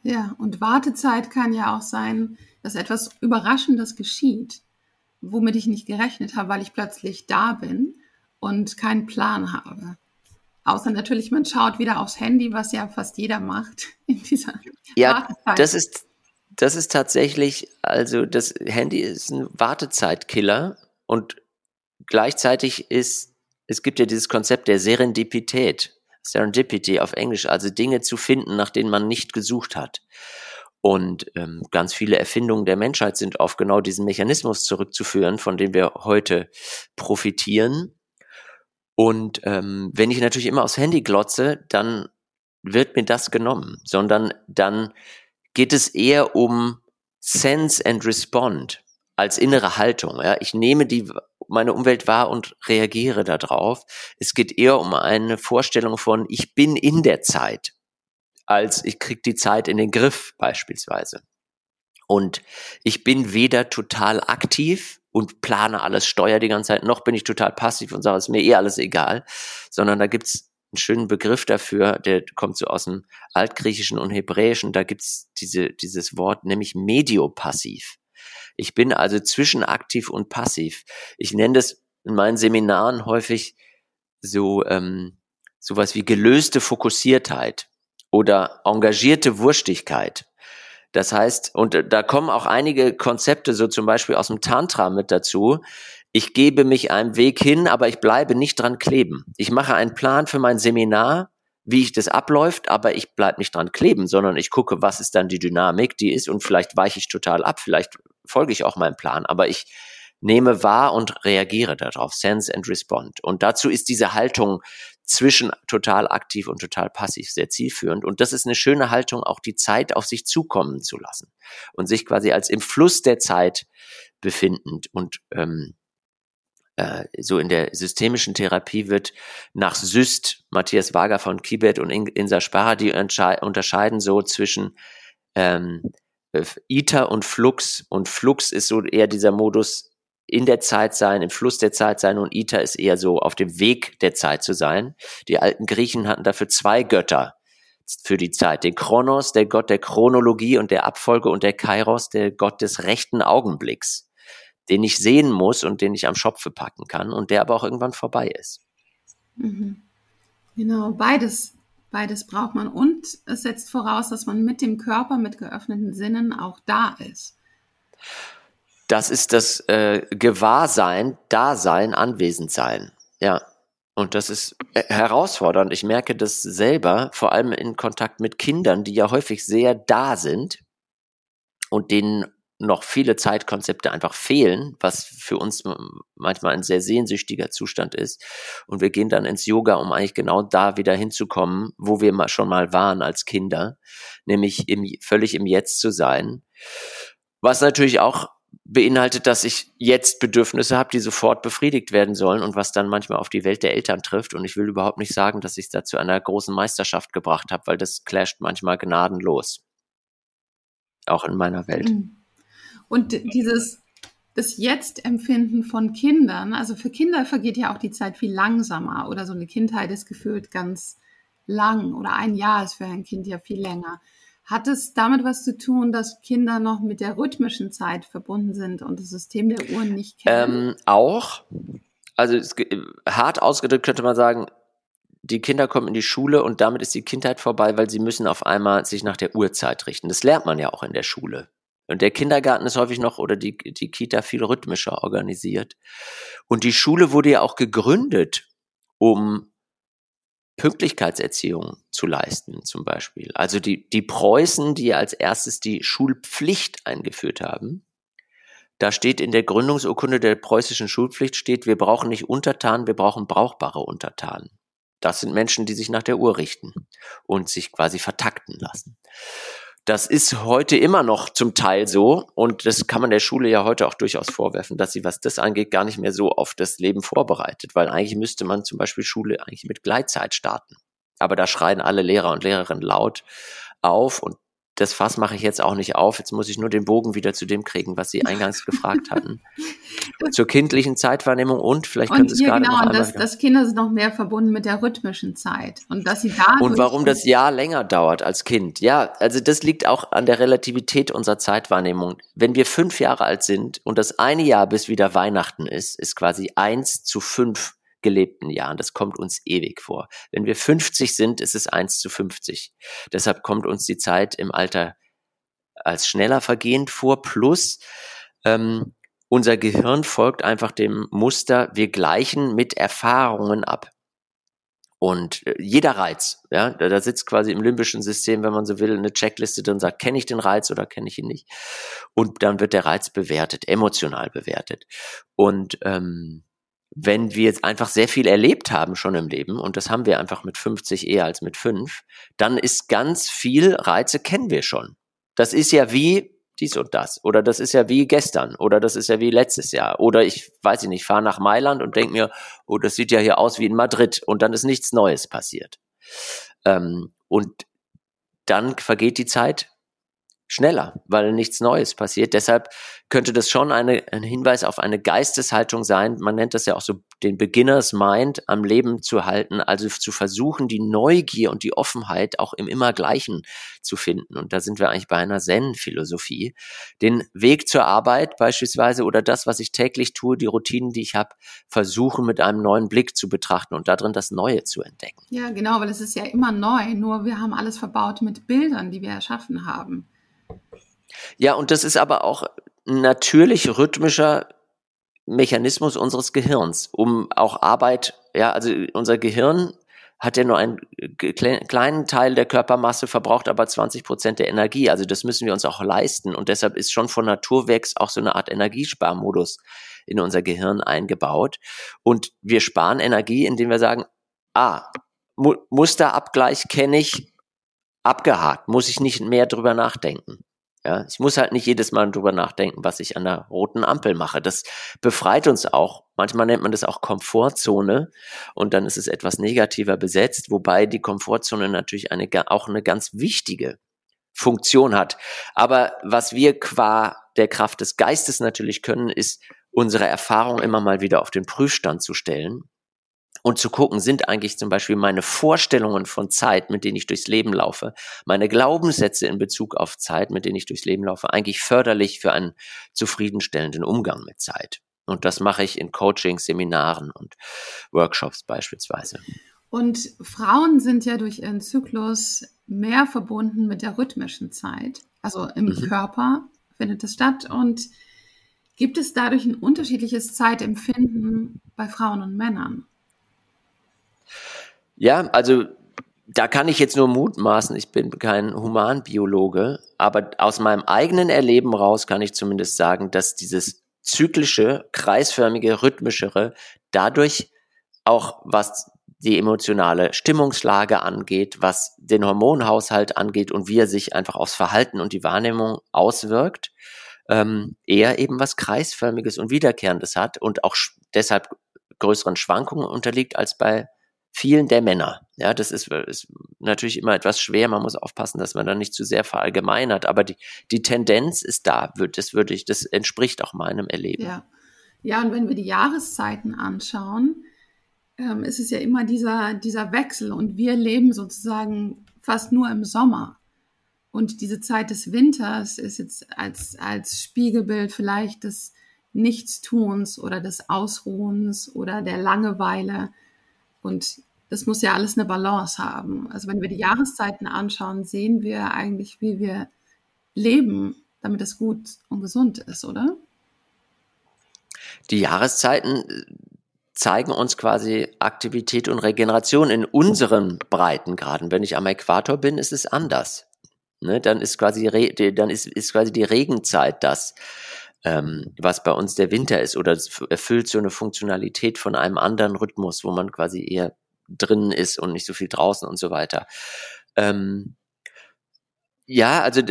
Ja, und Wartezeit kann ja auch sein, dass etwas Überraschendes geschieht, womit ich nicht gerechnet habe, weil ich plötzlich da bin und keinen Plan habe. Außer natürlich, man schaut wieder aufs Handy, was ja fast jeder macht in dieser ja, Wartezeit. Das ist, das ist tatsächlich, also das Handy ist ein Wartezeitkiller und gleichzeitig ist, es gibt ja dieses Konzept der Serendipität. Serendipity auf Englisch, also Dinge zu finden, nach denen man nicht gesucht hat. Und ähm, ganz viele Erfindungen der Menschheit sind auf genau diesen Mechanismus zurückzuführen, von dem wir heute profitieren. Und ähm, wenn ich natürlich immer aufs Handy glotze, dann wird mir das genommen, sondern dann geht es eher um Sense and Respond als innere Haltung. Ja? Ich nehme die meine Umwelt wahr und reagiere darauf. Es geht eher um eine Vorstellung von, ich bin in der Zeit, als ich krieg die Zeit in den Griff beispielsweise. Und ich bin weder total aktiv und plane alles, steuere die ganze Zeit, noch bin ich total passiv und sage, es ist mir eh alles egal, sondern da gibt's einen schönen Begriff dafür, der kommt so aus dem Altgriechischen und Hebräischen, da gibt's diese, dieses Wort, nämlich mediopassiv. Ich bin also zwischen aktiv und passiv. Ich nenne das in meinen Seminaren häufig so ähm, sowas wie gelöste Fokussiertheit oder engagierte Wurstigkeit. Das heißt, und da kommen auch einige Konzepte, so zum Beispiel aus dem Tantra mit dazu. Ich gebe mich einem Weg hin, aber ich bleibe nicht dran kleben. Ich mache einen Plan für mein Seminar, wie ich das abläuft, aber ich bleibe nicht dran kleben, sondern ich gucke, was ist dann die Dynamik, die ist und vielleicht weiche ich total ab, vielleicht folge ich auch meinem Plan, aber ich nehme wahr und reagiere darauf, sense and respond. Und dazu ist diese Haltung zwischen total aktiv und total passiv sehr zielführend. Und das ist eine schöne Haltung, auch die Zeit auf sich zukommen zu lassen und sich quasi als im Fluss der Zeit befindend. Und ähm, äh, so in der systemischen Therapie wird nach Syst, Matthias Wager von Kibet und Insa Sparra, die unterscheiden so zwischen ähm, äh, Iter und Flux. Und Flux ist so eher dieser Modus in der Zeit sein, im Fluss der Zeit sein und Iter ist eher so auf dem Weg der Zeit zu sein. Die alten Griechen hatten dafür zwei Götter für die Zeit. Den Kronos, der Gott der Chronologie und der Abfolge und der Kairos, der Gott des rechten Augenblicks, den ich sehen muss und den ich am Schopfe packen kann und der aber auch irgendwann vorbei ist. Mhm. Genau, beides Beides braucht man und es setzt voraus, dass man mit dem Körper, mit geöffneten Sinnen auch da ist. Das ist das äh, Gewahrsein, Dasein, Anwesendsein. Ja. Und das ist äh, herausfordernd. Ich merke das selber, vor allem in Kontakt mit Kindern, die ja häufig sehr da sind und denen noch viele Zeitkonzepte einfach fehlen, was für uns manchmal ein sehr sehnsüchtiger Zustand ist. Und wir gehen dann ins Yoga, um eigentlich genau da wieder hinzukommen, wo wir mal schon mal waren als Kinder, nämlich im, völlig im Jetzt zu sein. Was natürlich auch beinhaltet, dass ich jetzt Bedürfnisse habe, die sofort befriedigt werden sollen und was dann manchmal auf die Welt der Eltern trifft. Und ich will überhaupt nicht sagen, dass ich es da zu einer großen Meisterschaft gebracht habe, weil das clasht manchmal gnadenlos. Auch in meiner Welt. Mhm. Und dieses, das Jetzt-Empfinden von Kindern, also für Kinder vergeht ja auch die Zeit viel langsamer oder so eine Kindheit ist gefühlt ganz lang oder ein Jahr ist für ein Kind ja viel länger. Hat es damit was zu tun, dass Kinder noch mit der rhythmischen Zeit verbunden sind und das System der Uhren nicht kennen? Ähm, auch. Also es, hart ausgedrückt könnte man sagen, die Kinder kommen in die Schule und damit ist die Kindheit vorbei, weil sie müssen auf einmal sich nach der Uhrzeit richten. Das lernt man ja auch in der Schule. Und der Kindergarten ist häufig noch oder die, die Kita viel rhythmischer organisiert. Und die Schule wurde ja auch gegründet, um Pünktlichkeitserziehung zu leisten, zum Beispiel. Also die, die Preußen, die als erstes die Schulpflicht eingeführt haben, da steht in der Gründungsurkunde der preußischen Schulpflicht steht, wir brauchen nicht Untertanen, wir brauchen brauchbare Untertanen. Das sind Menschen, die sich nach der Uhr richten und sich quasi vertakten lassen. Das ist heute immer noch zum Teil so und das kann man der Schule ja heute auch durchaus vorwerfen, dass sie, was das angeht, gar nicht mehr so auf das Leben vorbereitet, weil eigentlich müsste man zum Beispiel Schule eigentlich mit Gleitzeit starten. Aber da schreien alle Lehrer und Lehrerinnen laut auf und das Fass mache ich jetzt auch nicht auf. Jetzt muss ich nur den Bogen wieder zu dem kriegen, was Sie eingangs gefragt hatten. Zur kindlichen Zeitwahrnehmung und vielleicht können Sie es gerade genau, noch dass, dass Kinder sind noch mehr verbunden mit der rhythmischen Zeit und dass sie da und warum das Jahr länger dauert als Kind. Ja, also das liegt auch an der Relativität unserer Zeitwahrnehmung. Wenn wir fünf Jahre alt sind und das eine Jahr bis wieder Weihnachten ist, ist quasi eins zu fünf gelebten Jahren. Das kommt uns ewig vor. Wenn wir 50 sind, ist es 1 zu 50. Deshalb kommt uns die Zeit im Alter als schneller vergehend vor. Plus ähm, unser Gehirn folgt einfach dem Muster, wir gleichen mit Erfahrungen ab. Und äh, jeder Reiz, ja, da, sitzt quasi im limbischen System, wenn man so will, eine Checkliste drin, sagt, kenne ich den Reiz oder kenne ich ihn nicht. Und dann wird der Reiz bewertet, emotional bewertet. Und ähm, wenn wir jetzt einfach sehr viel erlebt haben schon im Leben, und das haben wir einfach mit 50 eher als mit 5, dann ist ganz viel Reize kennen wir schon. Das ist ja wie dies und das. Oder das ist ja wie gestern. Oder das ist ja wie letztes Jahr. Oder ich weiß ich nicht, fahre nach Mailand und denke mir, oh, das sieht ja hier aus wie in Madrid. Und dann ist nichts Neues passiert. Ähm, und dann vergeht die Zeit schneller, weil nichts Neues passiert. Deshalb könnte das schon eine, ein Hinweis auf eine Geisteshaltung sein. Man nennt das ja auch so den Beginners Mind am Leben zu halten, also zu versuchen, die Neugier und die Offenheit auch im Immergleichen zu finden. Und da sind wir eigentlich bei einer Zen-Philosophie. Den Weg zur Arbeit beispielsweise oder das, was ich täglich tue, die Routinen, die ich habe, versuchen mit einem neuen Blick zu betrachten und darin das Neue zu entdecken. Ja, genau, weil es ist ja immer neu, nur wir haben alles verbaut mit Bildern, die wir erschaffen haben. Ja, und das ist aber auch ein natürlich rhythmischer Mechanismus unseres Gehirns, um auch Arbeit, ja, also unser Gehirn hat ja nur einen kleinen Teil der Körpermasse, verbraucht aber 20 Prozent der Energie. Also das müssen wir uns auch leisten. Und deshalb ist schon von Naturwegs auch so eine Art Energiesparmodus in unser Gehirn eingebaut. Und wir sparen Energie, indem wir sagen, ah, Musterabgleich kenne ich, abgehakt, muss ich nicht mehr drüber nachdenken. Ja, ich muss halt nicht jedes Mal drüber nachdenken, was ich an der roten Ampel mache. Das befreit uns auch. Manchmal nennt man das auch Komfortzone und dann ist es etwas negativer besetzt, wobei die Komfortzone natürlich eine, auch eine ganz wichtige Funktion hat. Aber was wir qua der Kraft des Geistes natürlich können, ist unsere Erfahrung immer mal wieder auf den Prüfstand zu stellen und zu gucken, sind eigentlich zum Beispiel meine Vorstellungen von Zeit, mit denen ich durchs Leben laufe, meine Glaubenssätze in Bezug auf Zeit, mit denen ich durchs Leben laufe, eigentlich förderlich für einen zufriedenstellenden Umgang mit Zeit. Und das mache ich in Coachings, Seminaren und Workshops beispielsweise. Und Frauen sind ja durch ihren Zyklus mehr verbunden mit der rhythmischen Zeit. Also im mhm. Körper findet es statt. Und gibt es dadurch ein unterschiedliches Zeitempfinden bei Frauen und Männern? Ja, also da kann ich jetzt nur mutmaßen, ich bin kein Humanbiologe, aber aus meinem eigenen Erleben raus kann ich zumindest sagen, dass dieses zyklische, kreisförmige, rhythmischere dadurch auch was die emotionale Stimmungslage angeht, was den Hormonhaushalt angeht und wie er sich einfach aufs Verhalten und die Wahrnehmung auswirkt, ähm, eher eben was kreisförmiges und wiederkehrendes hat und auch deshalb größeren Schwankungen unterliegt als bei vielen der Männer. Ja, das ist, ist natürlich immer etwas schwer. Man muss aufpassen, dass man da nicht zu sehr verallgemeinert. Aber die, die Tendenz ist da. Das würde ich, das entspricht auch meinem Erleben. Ja. Ja, und wenn wir die Jahreszeiten anschauen, ähm, ist es ja immer dieser, dieser Wechsel und wir leben sozusagen fast nur im Sommer. Und diese Zeit des Winters ist jetzt als, als Spiegelbild vielleicht des Nichtstuns oder des Ausruhens oder der Langeweile. Und das muss ja alles eine Balance haben. Also wenn wir die Jahreszeiten anschauen, sehen wir eigentlich, wie wir leben, damit es gut und gesund ist, oder? Die Jahreszeiten äh, zeigen uns quasi Aktivität und Regeneration in unseren Breitengraden. Wenn ich am Äquator bin, ist es anders. Ne, dann ist quasi, dann ist, ist quasi die Regenzeit das, ähm, was bei uns der Winter ist oder erfüllt so eine Funktionalität von einem anderen Rhythmus, wo man quasi eher drinnen ist und nicht so viel draußen und so weiter. Ähm, ja, also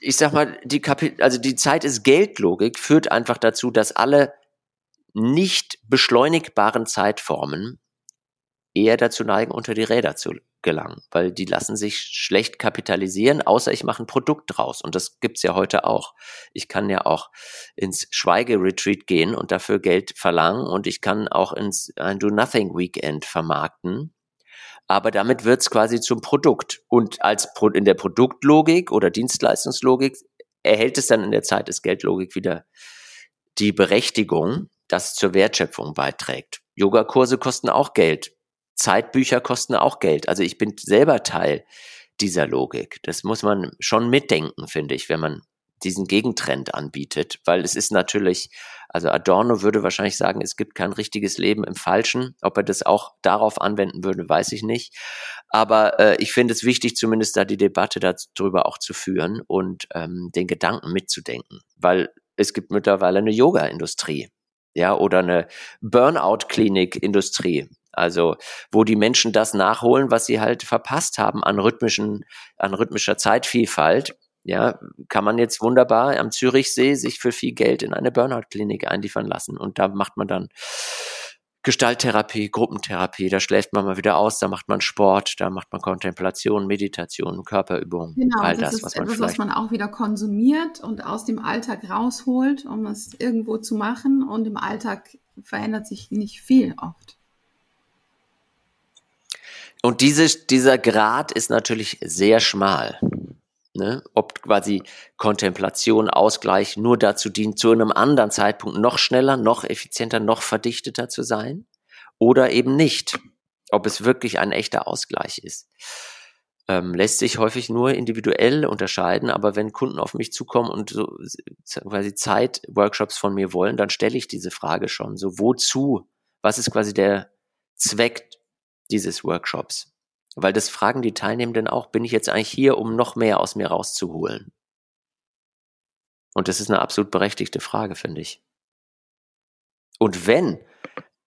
ich sag mal, die Kapit also die Zeit ist Geldlogik führt einfach dazu, dass alle nicht beschleunigbaren Zeitformen eher dazu neigen, unter die Räder zu gelangen, weil die lassen sich schlecht kapitalisieren, außer ich mache ein Produkt draus. Und das gibt's ja heute auch. Ich kann ja auch ins Schweigeretreat gehen und dafür Geld verlangen und ich kann auch ins ein Do-Nothing-Weekend vermarkten. Aber damit wird's quasi zum Produkt. Und als Pro in der Produktlogik oder Dienstleistungslogik erhält es dann in der Zeit des Geldlogik wieder die Berechtigung, das zur Wertschöpfung beiträgt. Yogakurse kosten auch Geld. Zeitbücher kosten auch Geld. Also ich bin selber Teil dieser Logik. Das muss man schon mitdenken, finde ich, wenn man diesen Gegentrend anbietet, weil es ist natürlich, also Adorno würde wahrscheinlich sagen, es gibt kein richtiges Leben im Falschen. Ob er das auch darauf anwenden würde, weiß ich nicht. Aber äh, ich finde es wichtig, zumindest da die Debatte darüber auch zu führen und ähm, den Gedanken mitzudenken, weil es gibt mittlerweile eine Yoga-Industrie, ja, oder eine Burnout-Klinik-Industrie. Also, wo die Menschen das nachholen, was sie halt verpasst haben an rhythmischen, an rhythmischer Zeitvielfalt. Ja, kann man jetzt wunderbar am Zürichsee sich für viel Geld in eine Burnout-Klinik einliefern lassen. Und da macht man dann Gestalttherapie, Gruppentherapie, da schläft man mal wieder aus, da macht man Sport, da macht man Kontemplation, Meditation, Körperübungen. Genau, all das, das ist was man etwas, was man auch wieder konsumiert und aus dem Alltag rausholt, um es irgendwo zu machen. Und im Alltag verändert sich nicht viel oft. Und diese, dieser Grad ist natürlich sehr schmal. Ne? Ob quasi Kontemplation, Ausgleich nur dazu dient, zu einem anderen Zeitpunkt noch schneller, noch effizienter, noch verdichteter zu sein oder eben nicht. Ob es wirklich ein echter Ausgleich ist. Ähm, lässt sich häufig nur individuell unterscheiden, aber wenn Kunden auf mich zukommen und so quasi Zeitworkshops von mir wollen, dann stelle ich diese Frage schon. So, wozu? Was ist quasi der Zweck dieses Workshops? Weil das fragen die Teilnehmenden auch, bin ich jetzt eigentlich hier, um noch mehr aus mir rauszuholen? Und das ist eine absolut berechtigte Frage, finde ich. Und wenn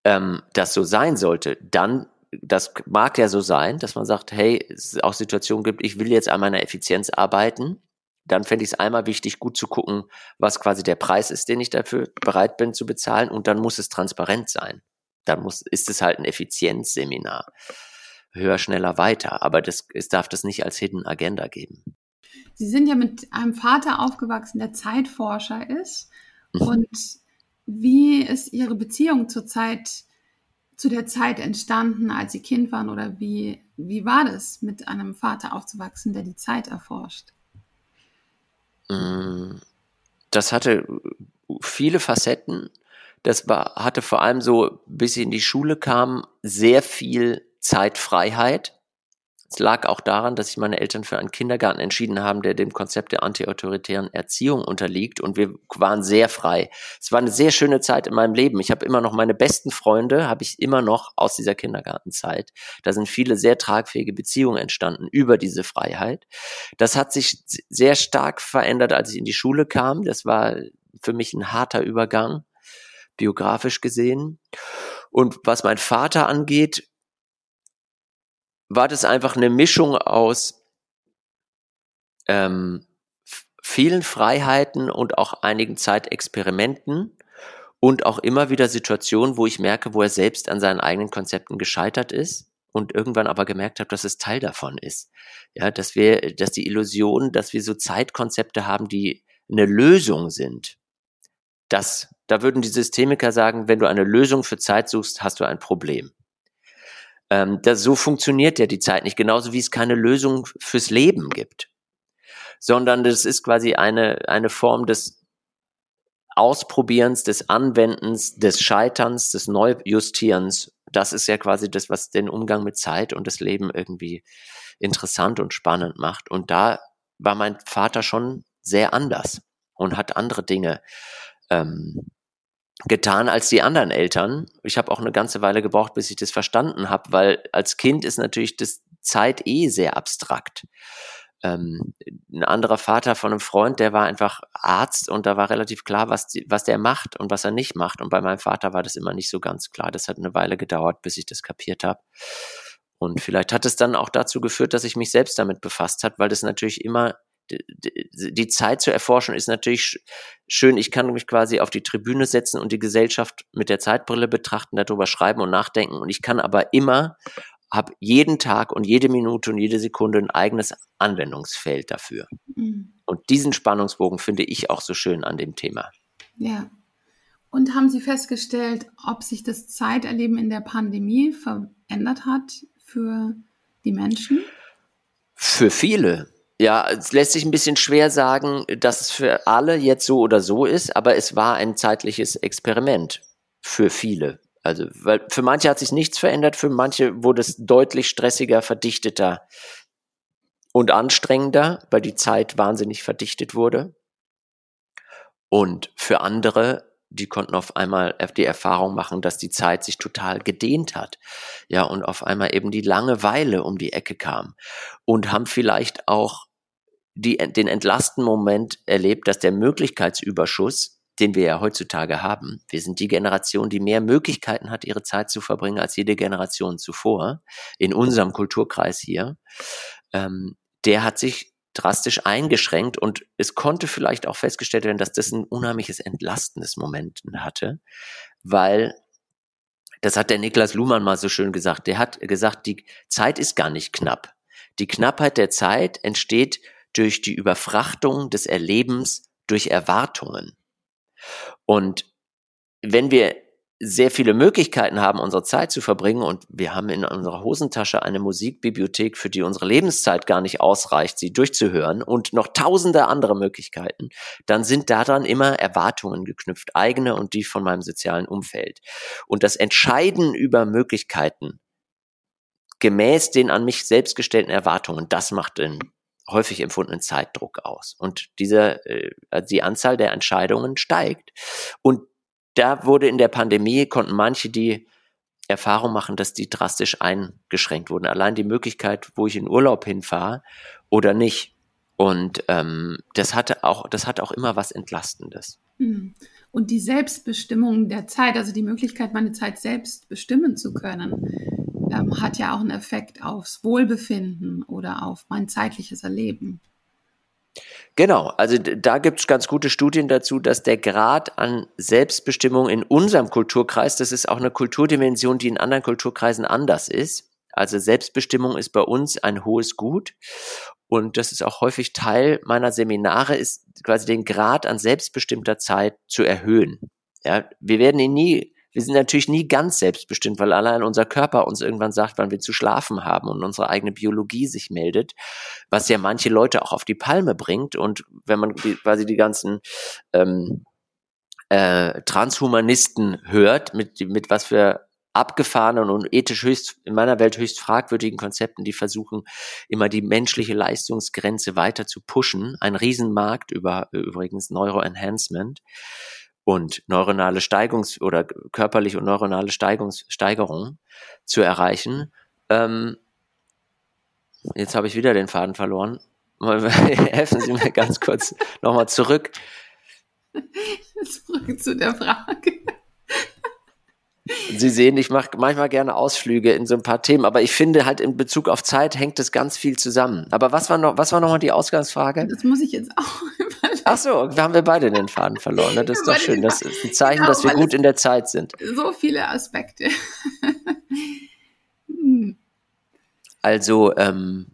ähm, das so sein sollte, dann, das mag ja so sein, dass man sagt, hey, es auch Situationen gibt, ich will jetzt an meiner Effizienz arbeiten, dann fände ich es einmal wichtig, gut zu gucken, was quasi der Preis ist, den ich dafür bereit bin zu bezahlen. Und dann muss es transparent sein dann muss, ist es halt ein Effizienzseminar. Höher, schneller, weiter. Aber das, es darf das nicht als Hidden Agenda geben. Sie sind ja mit einem Vater aufgewachsen, der Zeitforscher ist. Mhm. Und wie ist Ihre Beziehung zur Zeit, zu der Zeit entstanden, als Sie Kind waren? Oder wie, wie war das, mit einem Vater aufzuwachsen, der die Zeit erforscht? Mm, das hatte viele Facetten. Das war, hatte vor allem so, bis sie in die Schule kam, sehr viel Zeitfreiheit. Es lag auch daran, dass sich meine Eltern für einen Kindergarten entschieden haben, der dem Konzept der antiautoritären Erziehung unterliegt und wir waren sehr frei. Es war eine sehr schöne Zeit in meinem Leben. Ich habe immer noch meine besten Freunde, habe ich immer noch aus dieser Kindergartenzeit. Da sind viele sehr tragfähige Beziehungen entstanden über diese Freiheit. Das hat sich sehr stark verändert, als ich in die Schule kam. Das war für mich ein harter Übergang biografisch gesehen. Und was mein Vater angeht, war das einfach eine Mischung aus ähm, vielen Freiheiten und auch einigen Zeitexperimenten und auch immer wieder Situationen, wo ich merke, wo er selbst an seinen eigenen Konzepten gescheitert ist und irgendwann aber gemerkt habe, dass es Teil davon ist. Ja, dass wir, dass die Illusion, dass wir so Zeitkonzepte haben, die eine Lösung sind. Das, da würden die Systemiker sagen, wenn du eine Lösung für Zeit suchst, hast du ein Problem. Ähm, das, so funktioniert ja die Zeit nicht, genauso wie es keine Lösung fürs Leben gibt, sondern das ist quasi eine, eine Form des Ausprobierens, des Anwendens, des Scheiterns, des Neujustierens. Das ist ja quasi das, was den Umgang mit Zeit und das Leben irgendwie interessant und spannend macht. Und da war mein Vater schon sehr anders und hat andere Dinge ähm, getan als die anderen Eltern. Ich habe auch eine ganze Weile gebraucht, bis ich das verstanden habe, weil als Kind ist natürlich das Zeit eh sehr abstrakt. Ähm, ein anderer Vater von einem Freund, der war einfach Arzt und da war relativ klar, was, die, was der macht und was er nicht macht. Und bei meinem Vater war das immer nicht so ganz klar. Das hat eine Weile gedauert, bis ich das kapiert habe. Und vielleicht hat es dann auch dazu geführt, dass ich mich selbst damit befasst hat, weil das natürlich immer die Zeit zu erforschen ist natürlich schön. Ich kann mich quasi auf die Tribüne setzen und die Gesellschaft mit der Zeitbrille betrachten, darüber schreiben und nachdenken. Und ich kann aber immer, habe jeden Tag und jede Minute und jede Sekunde ein eigenes Anwendungsfeld dafür. Mhm. Und diesen Spannungsbogen finde ich auch so schön an dem Thema. Ja. Und haben Sie festgestellt, ob sich das Zeiterleben in der Pandemie verändert hat für die Menschen? Für viele. Ja, es lässt sich ein bisschen schwer sagen, dass es für alle jetzt so oder so ist, aber es war ein zeitliches Experiment für viele. Also, weil für manche hat sich nichts verändert, für manche wurde es deutlich stressiger, verdichteter und anstrengender, weil die Zeit wahnsinnig verdichtet wurde. Und für andere, die konnten auf einmal die Erfahrung machen, dass die Zeit sich total gedehnt hat. Ja, und auf einmal eben die Langeweile um die Ecke kam und haben vielleicht auch die, den entlasten Moment erlebt, dass der Möglichkeitsüberschuss, den wir ja heutzutage haben, wir sind die Generation, die mehr Möglichkeiten hat, ihre Zeit zu verbringen als jede Generation zuvor, in unserem Kulturkreis hier, ähm, der hat sich drastisch eingeschränkt und es konnte vielleicht auch festgestellt werden, dass das ein unheimliches entlastendes Moment hatte, weil das hat der Niklas Luhmann mal so schön gesagt. Der hat gesagt, die Zeit ist gar nicht knapp. Die Knappheit der Zeit entsteht durch die Überfrachtung des Erlebens durch Erwartungen. Und wenn wir sehr viele Möglichkeiten haben, unsere Zeit zu verbringen und wir haben in unserer Hosentasche eine Musikbibliothek, für die unsere Lebenszeit gar nicht ausreicht, sie durchzuhören und noch tausende andere Möglichkeiten, dann sind daran immer Erwartungen geknüpft, eigene und die von meinem sozialen Umfeld. Und das Entscheiden über Möglichkeiten gemäß den an mich selbst gestellten Erwartungen, das macht den häufig empfundenen Zeitdruck aus. Und diese, äh, also die Anzahl der Entscheidungen steigt. Und da wurde in der Pandemie, konnten manche die Erfahrung machen, dass die drastisch eingeschränkt wurden. Allein die Möglichkeit, wo ich in Urlaub hinfahre oder nicht. Und ähm, das hatte auch, das hat auch immer was Entlastendes. Hm. Und die Selbstbestimmung der Zeit, also die Möglichkeit, meine Zeit selbst bestimmen zu können, ähm, hat ja auch einen Effekt aufs Wohlbefinden oder auf mein zeitliches Erleben. Genau, also da gibt es ganz gute Studien dazu, dass der Grad an Selbstbestimmung in unserem Kulturkreis, das ist auch eine Kulturdimension, die in anderen Kulturkreisen anders ist. Also Selbstbestimmung ist bei uns ein hohes Gut und das ist auch häufig Teil meiner Seminare, ist quasi den Grad an selbstbestimmter Zeit zu erhöhen. Ja, wir werden ihn nie wir sind natürlich nie ganz selbstbestimmt, weil allein unser Körper uns irgendwann sagt, wann wir zu schlafen haben und unsere eigene Biologie sich meldet, was ja manche Leute auch auf die Palme bringt. Und wenn man die, quasi die ganzen ähm, äh, Transhumanisten hört, mit, mit was für abgefahrenen und ethisch höchst, in meiner Welt höchst fragwürdigen Konzepten, die versuchen, immer die menschliche Leistungsgrenze weiter zu pushen. Ein Riesenmarkt über übrigens Neuroenhancement und neuronale Steigungs- oder körperliche und neuronale Steigungs Steigerung zu erreichen. Ähm, jetzt habe ich wieder den Faden verloren. Helfen Sie mir ganz kurz nochmal zurück. Zurück zu der Frage. Sie sehen, ich mache manchmal gerne Ausflüge in so ein paar Themen, aber ich finde halt in Bezug auf Zeit hängt das ganz viel zusammen. Aber was war noch, was war nochmal die Ausgangsfrage? Das muss ich jetzt auch überlegen. Ach so, da haben wir beide den Faden verloren. Das ist doch schön. Das ist ein Zeichen, genau, dass wir gut in der Zeit sind. So viele Aspekte. hm. Also, ähm,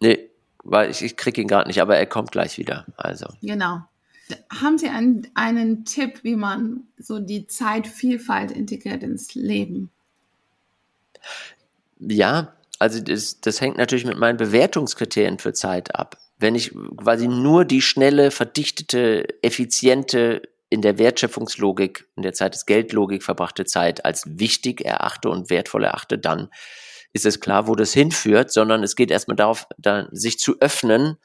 nee, weil ich, ich kriege ihn gerade nicht, aber er kommt gleich wieder. Also. Genau. Haben Sie einen, einen Tipp, wie man so die Zeitvielfalt integriert ins Leben? Ja, also das, das hängt natürlich mit meinen Bewertungskriterien für Zeit ab. Wenn ich quasi nur die schnelle, verdichtete, effiziente, in der Wertschöpfungslogik, in der Zeit des Geldlogik verbrachte Zeit als wichtig erachte und wertvoll erachte, dann ist es klar, wo das hinführt, sondern es geht erstmal darauf, dann sich zu öffnen,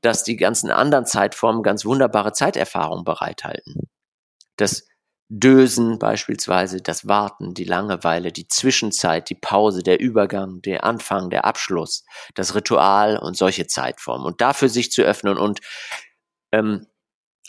dass die ganzen anderen Zeitformen ganz wunderbare Zeiterfahrungen bereithalten. Das Dösen beispielsweise, das Warten, die Langeweile, die Zwischenzeit, die Pause, der Übergang, der Anfang, der Abschluss, das Ritual und solche Zeitformen. Und dafür sich zu öffnen und ähm,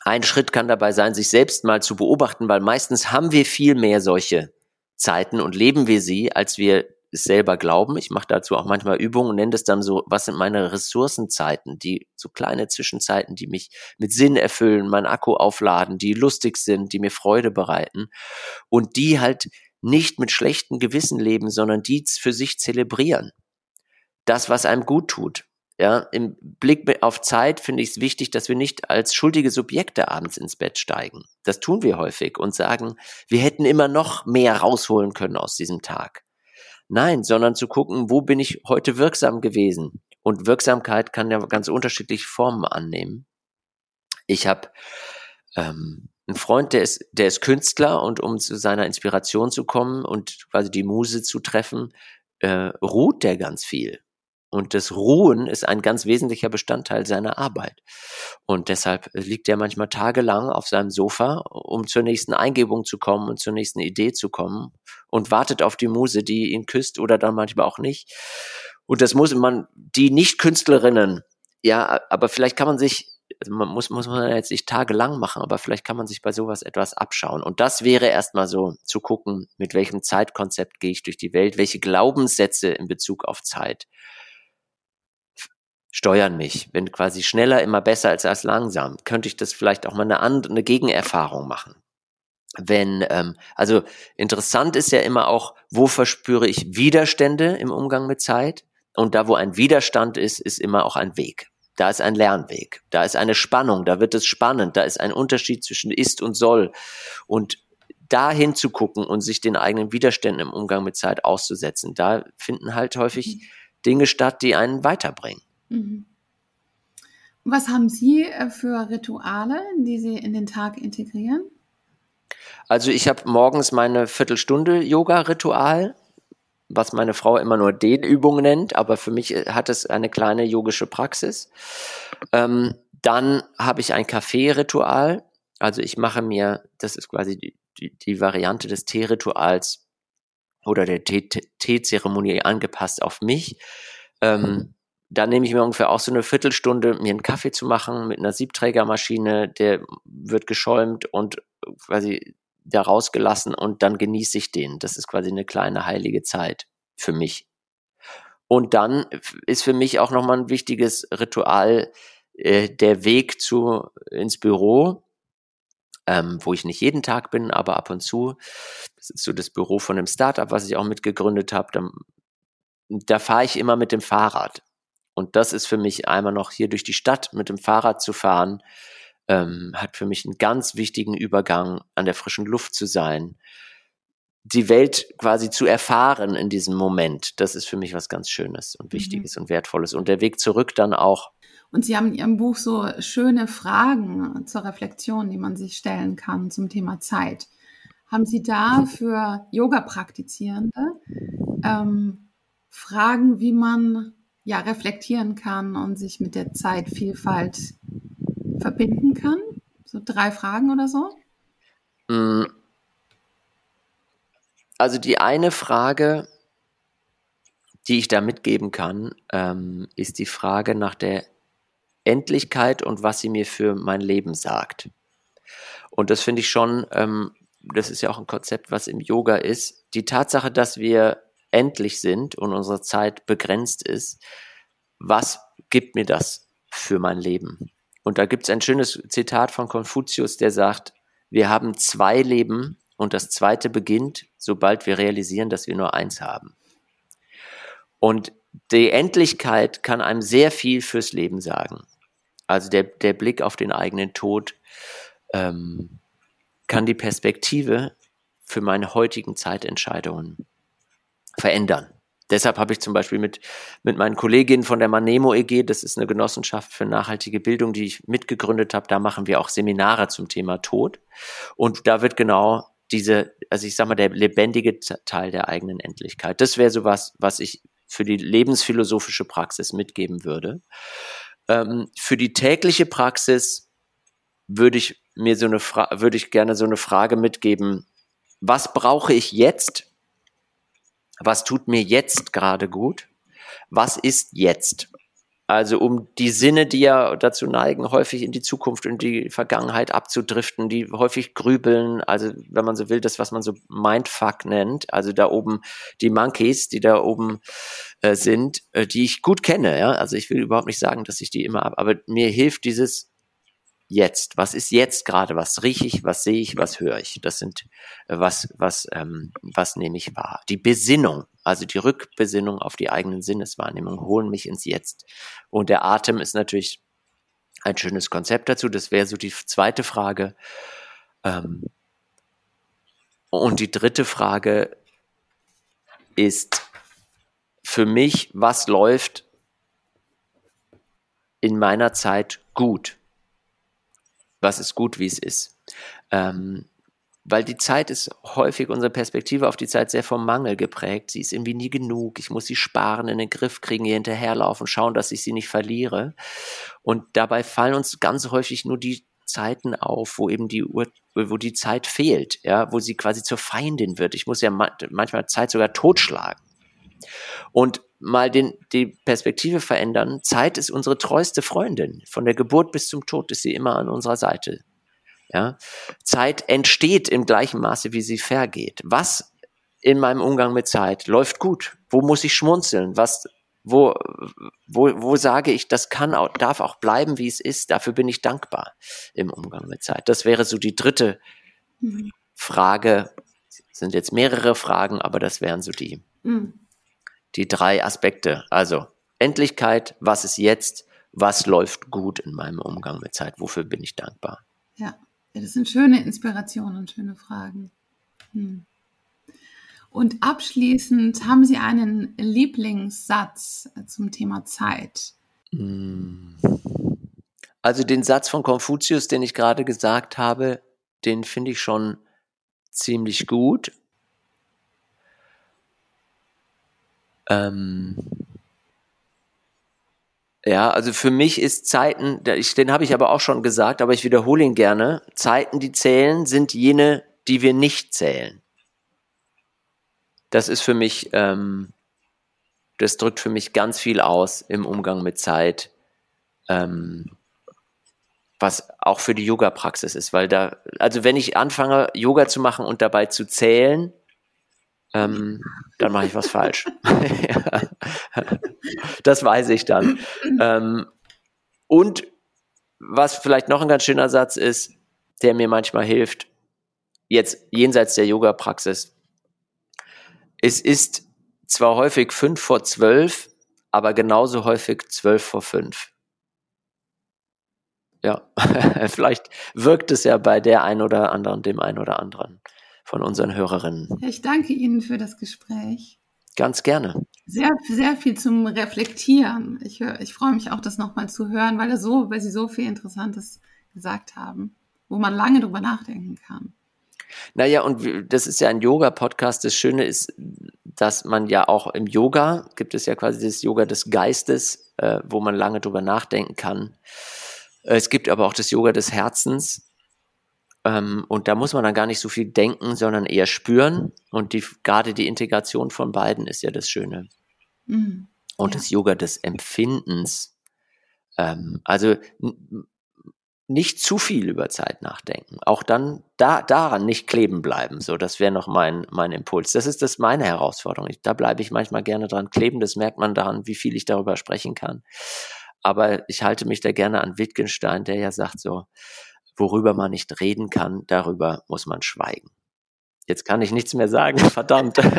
ein Schritt kann dabei sein, sich selbst mal zu beobachten, weil meistens haben wir viel mehr solche Zeiten und leben wir sie, als wir selber glauben. Ich mache dazu auch manchmal Übungen und nenne das dann so, was sind meine Ressourcenzeiten, die so kleine Zwischenzeiten, die mich mit Sinn erfüllen, mein Akku aufladen, die lustig sind, die mir Freude bereiten und die halt nicht mit schlechtem Gewissen leben, sondern die für sich zelebrieren. Das, was einem gut tut. Ja, im Blick auf Zeit finde ich es wichtig, dass wir nicht als schuldige Subjekte abends ins Bett steigen. Das tun wir häufig und sagen, wir hätten immer noch mehr rausholen können aus diesem Tag. Nein, sondern zu gucken, wo bin ich heute wirksam gewesen? Und Wirksamkeit kann ja ganz unterschiedliche Formen annehmen. Ich habe ähm, einen Freund, der ist, der ist Künstler und um zu seiner Inspiration zu kommen und quasi die Muse zu treffen, äh, ruht der ganz viel. Und das Ruhen ist ein ganz wesentlicher Bestandteil seiner Arbeit. Und deshalb liegt er manchmal tagelang auf seinem Sofa, um zur nächsten Eingebung zu kommen und zur nächsten Idee zu kommen und wartet auf die Muse, die ihn küsst oder dann manchmal auch nicht. Und das muss man, die Nicht-Künstlerinnen, ja, aber vielleicht kann man sich, also man muss, muss man jetzt nicht tagelang machen, aber vielleicht kann man sich bei sowas etwas abschauen. Und das wäre erstmal so zu gucken, mit welchem Zeitkonzept gehe ich durch die Welt, welche Glaubenssätze in Bezug auf Zeit steuern mich. Wenn quasi schneller immer besser als als langsam, könnte ich das vielleicht auch mal eine, andere, eine Gegenerfahrung machen. Wenn, ähm, also interessant ist ja immer auch, wo verspüre ich Widerstände im Umgang mit Zeit? Und da, wo ein Widerstand ist, ist immer auch ein Weg. Da ist ein Lernweg. Da ist eine Spannung. Da wird es spannend. Da ist ein Unterschied zwischen ist und soll. Und da hinzugucken und sich den eigenen Widerständen im Umgang mit Zeit auszusetzen, da finden halt häufig mhm. Dinge statt, die einen weiterbringen. Mhm. Was haben Sie äh, für Rituale, die Sie in den Tag integrieren? Also ich habe morgens meine Viertelstunde Yoga-Ritual, was meine Frau immer nur Dehnübung nennt, aber für mich äh, hat es eine kleine yogische Praxis. Ähm, dann habe ich ein Kaffee-Ritual. Also ich mache mir, das ist quasi die, die, die Variante des Tee-Rituals oder der Teezeremonie angepasst auf mich. Ähm, da nehme ich mir ungefähr auch so eine Viertelstunde, mir einen Kaffee zu machen mit einer Siebträgermaschine, der wird geschäumt und quasi da rausgelassen und dann genieße ich den. Das ist quasi eine kleine heilige Zeit für mich. Und dann ist für mich auch nochmal ein wichtiges Ritual äh, der Weg zu ins Büro, ähm, wo ich nicht jeden Tag bin, aber ab und zu. Das ist so das Büro von einem Startup, was ich auch mitgegründet habe. Da, da fahre ich immer mit dem Fahrrad. Und das ist für mich einmal noch hier durch die Stadt mit dem Fahrrad zu fahren, ähm, hat für mich einen ganz wichtigen Übergang, an der frischen Luft zu sein, die Welt quasi zu erfahren in diesem Moment. Das ist für mich was ganz Schönes und mhm. Wichtiges mhm. und Wertvolles. Und der Weg zurück dann auch. Und Sie haben in Ihrem Buch so schöne Fragen zur Reflexion, die man sich stellen kann zum Thema Zeit. Haben Sie da für Yoga-Praktizierende ähm, Fragen, wie man ja, reflektieren kann und sich mit der Zeitvielfalt verbinden kann? So drei Fragen oder so? Mm. Also die eine Frage, die ich da mitgeben kann, ähm, ist die Frage nach der Endlichkeit und was sie mir für mein Leben sagt. Und das finde ich schon, ähm, das ist ja auch ein Konzept, was im Yoga ist. Die Tatsache, dass wir endlich sind und unsere Zeit begrenzt ist, was gibt mir das für mein Leben? Und da gibt es ein schönes Zitat von Konfuzius, der sagt, wir haben zwei Leben und das zweite beginnt, sobald wir realisieren, dass wir nur eins haben. Und die Endlichkeit kann einem sehr viel fürs Leben sagen. Also der, der Blick auf den eigenen Tod ähm, kann die Perspektive für meine heutigen Zeitentscheidungen verändern. Deshalb habe ich zum Beispiel mit, mit meinen Kolleginnen von der Manemo EG, das ist eine Genossenschaft für nachhaltige Bildung, die ich mitgegründet habe, da machen wir auch Seminare zum Thema Tod. Und da wird genau diese, also ich sag mal, der lebendige Teil der eigenen Endlichkeit. Das wäre so was, was ich für die lebensphilosophische Praxis mitgeben würde. Ähm, für die tägliche Praxis würde ich mir so eine Fra würde ich gerne so eine Frage mitgeben. Was brauche ich jetzt? Was tut mir jetzt gerade gut? Was ist jetzt? Also um die Sinne, die ja dazu neigen, häufig in die Zukunft und die Vergangenheit abzudriften, die häufig grübeln, also wenn man so will, das, was man so Mindfuck nennt, also da oben die Monkeys, die da oben äh, sind, äh, die ich gut kenne, ja. Also ich will überhaupt nicht sagen, dass ich die immer habe, aber mir hilft dieses jetzt? Was ist jetzt gerade? Was rieche ich? Was sehe ich? Was höre ich? Das sind äh, was was ähm, was nehme ich wahr? Die Besinnung, also die Rückbesinnung auf die eigenen Sinneswahrnehmungen, holen mich ins Jetzt. Und der Atem ist natürlich ein schönes Konzept dazu. Das wäre so die zweite Frage. Ähm, und die dritte Frage ist für mich, was läuft in meiner Zeit gut? Was ist gut, wie es ist. Ähm, weil die Zeit ist häufig, unsere Perspektive auf die Zeit sehr vom Mangel geprägt. Sie ist irgendwie nie genug. Ich muss sie sparen, in den Griff kriegen, hier hinterherlaufen, schauen, dass ich sie nicht verliere. Und dabei fallen uns ganz häufig nur die Zeiten auf, wo eben die Uhr, wo die Zeit fehlt, ja, wo sie quasi zur Feindin wird. Ich muss ja manchmal Zeit sogar totschlagen. Und mal den, die Perspektive verändern. Zeit ist unsere treueste Freundin. Von der Geburt bis zum Tod ist sie immer an unserer Seite. Ja? Zeit entsteht im gleichen Maße, wie sie vergeht. Was in meinem Umgang mit Zeit läuft gut? Wo muss ich schmunzeln? Was, wo, wo, wo sage ich, das kann auch, darf auch bleiben, wie es ist? Dafür bin ich dankbar im Umgang mit Zeit. Das wäre so die dritte mhm. Frage. Das sind jetzt mehrere Fragen, aber das wären so die. Mhm die drei Aspekte. Also Endlichkeit, was ist jetzt, was läuft gut in meinem Umgang mit Zeit, wofür bin ich dankbar. Ja, das sind schöne Inspirationen und schöne Fragen. Hm. Und abschließend haben Sie einen Lieblingssatz zum Thema Zeit? Hm. Also den Satz von Konfuzius, den ich gerade gesagt habe, den finde ich schon ziemlich gut. Ähm, ja, also für mich ist Zeiten, den habe ich aber auch schon gesagt, aber ich wiederhole ihn gerne. Zeiten, die zählen, sind jene, die wir nicht zählen. Das ist für mich, ähm, das drückt für mich ganz viel aus im Umgang mit Zeit, ähm, was auch für die Yoga-Praxis ist, weil da, also wenn ich anfange, Yoga zu machen und dabei zu zählen, ähm, dann mache ich was falsch. das weiß ich dann. Ähm, und was vielleicht noch ein ganz schöner Satz ist, der mir manchmal hilft, jetzt jenseits der Yoga-Praxis. Es ist zwar häufig fünf vor zwölf, aber genauso häufig zwölf vor fünf. Ja, vielleicht wirkt es ja bei der einen oder anderen, dem einen oder anderen von unseren Hörerinnen. Ich danke Ihnen für das Gespräch. Ganz gerne. Sehr, sehr viel zum Reflektieren. Ich, ich freue mich auch, das nochmal zu hören, weil, so, weil Sie so viel Interessantes gesagt haben, wo man lange drüber nachdenken kann. Naja, und das ist ja ein Yoga-Podcast. Das Schöne ist, dass man ja auch im Yoga, gibt es ja quasi das Yoga des Geistes, äh, wo man lange drüber nachdenken kann. Es gibt aber auch das Yoga des Herzens, ähm, und da muss man dann gar nicht so viel denken, sondern eher spüren. Und die, gerade die Integration von beiden ist ja das Schöne. Mhm. Und ja. das Yoga des Empfindens. Ähm, also nicht zu viel über Zeit nachdenken. Auch dann da, daran nicht kleben bleiben. So, das wäre noch mein, mein Impuls. Das ist das meine Herausforderung. Ich, da bleibe ich manchmal gerne dran kleben. Das merkt man daran, wie viel ich darüber sprechen kann. Aber ich halte mich da gerne an Wittgenstein, der ja sagt so, worüber man nicht reden kann, darüber muss man schweigen. Jetzt kann ich nichts mehr sagen, verdammt. genau.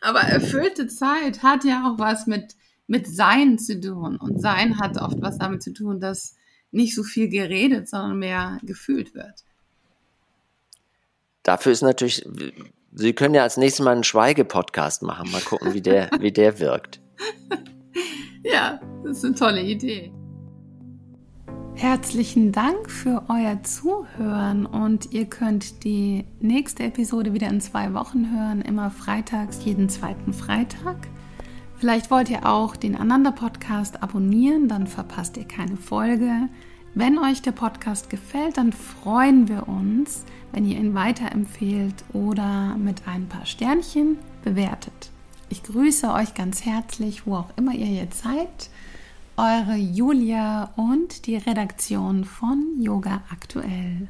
Aber erfüllte Zeit hat ja auch was mit, mit Sein zu tun. Und Sein hat oft was damit zu tun, dass nicht so viel geredet, sondern mehr gefühlt wird. Dafür ist natürlich, Sie können ja als nächstes Mal einen Schweige-Podcast machen. Mal gucken, wie der, wie der wirkt. Ja, das ist eine tolle Idee. Herzlichen Dank für euer Zuhören und ihr könnt die nächste Episode wieder in zwei Wochen hören, immer freitags, jeden zweiten Freitag. Vielleicht wollt ihr auch den Ananda Podcast abonnieren, dann verpasst ihr keine Folge. Wenn euch der Podcast gefällt, dann freuen wir uns, wenn ihr ihn weiterempfehlt oder mit ein paar Sternchen bewertet. Ich grüße euch ganz herzlich, wo auch immer ihr jetzt seid eure Julia und die Redaktion von Yoga Aktuell.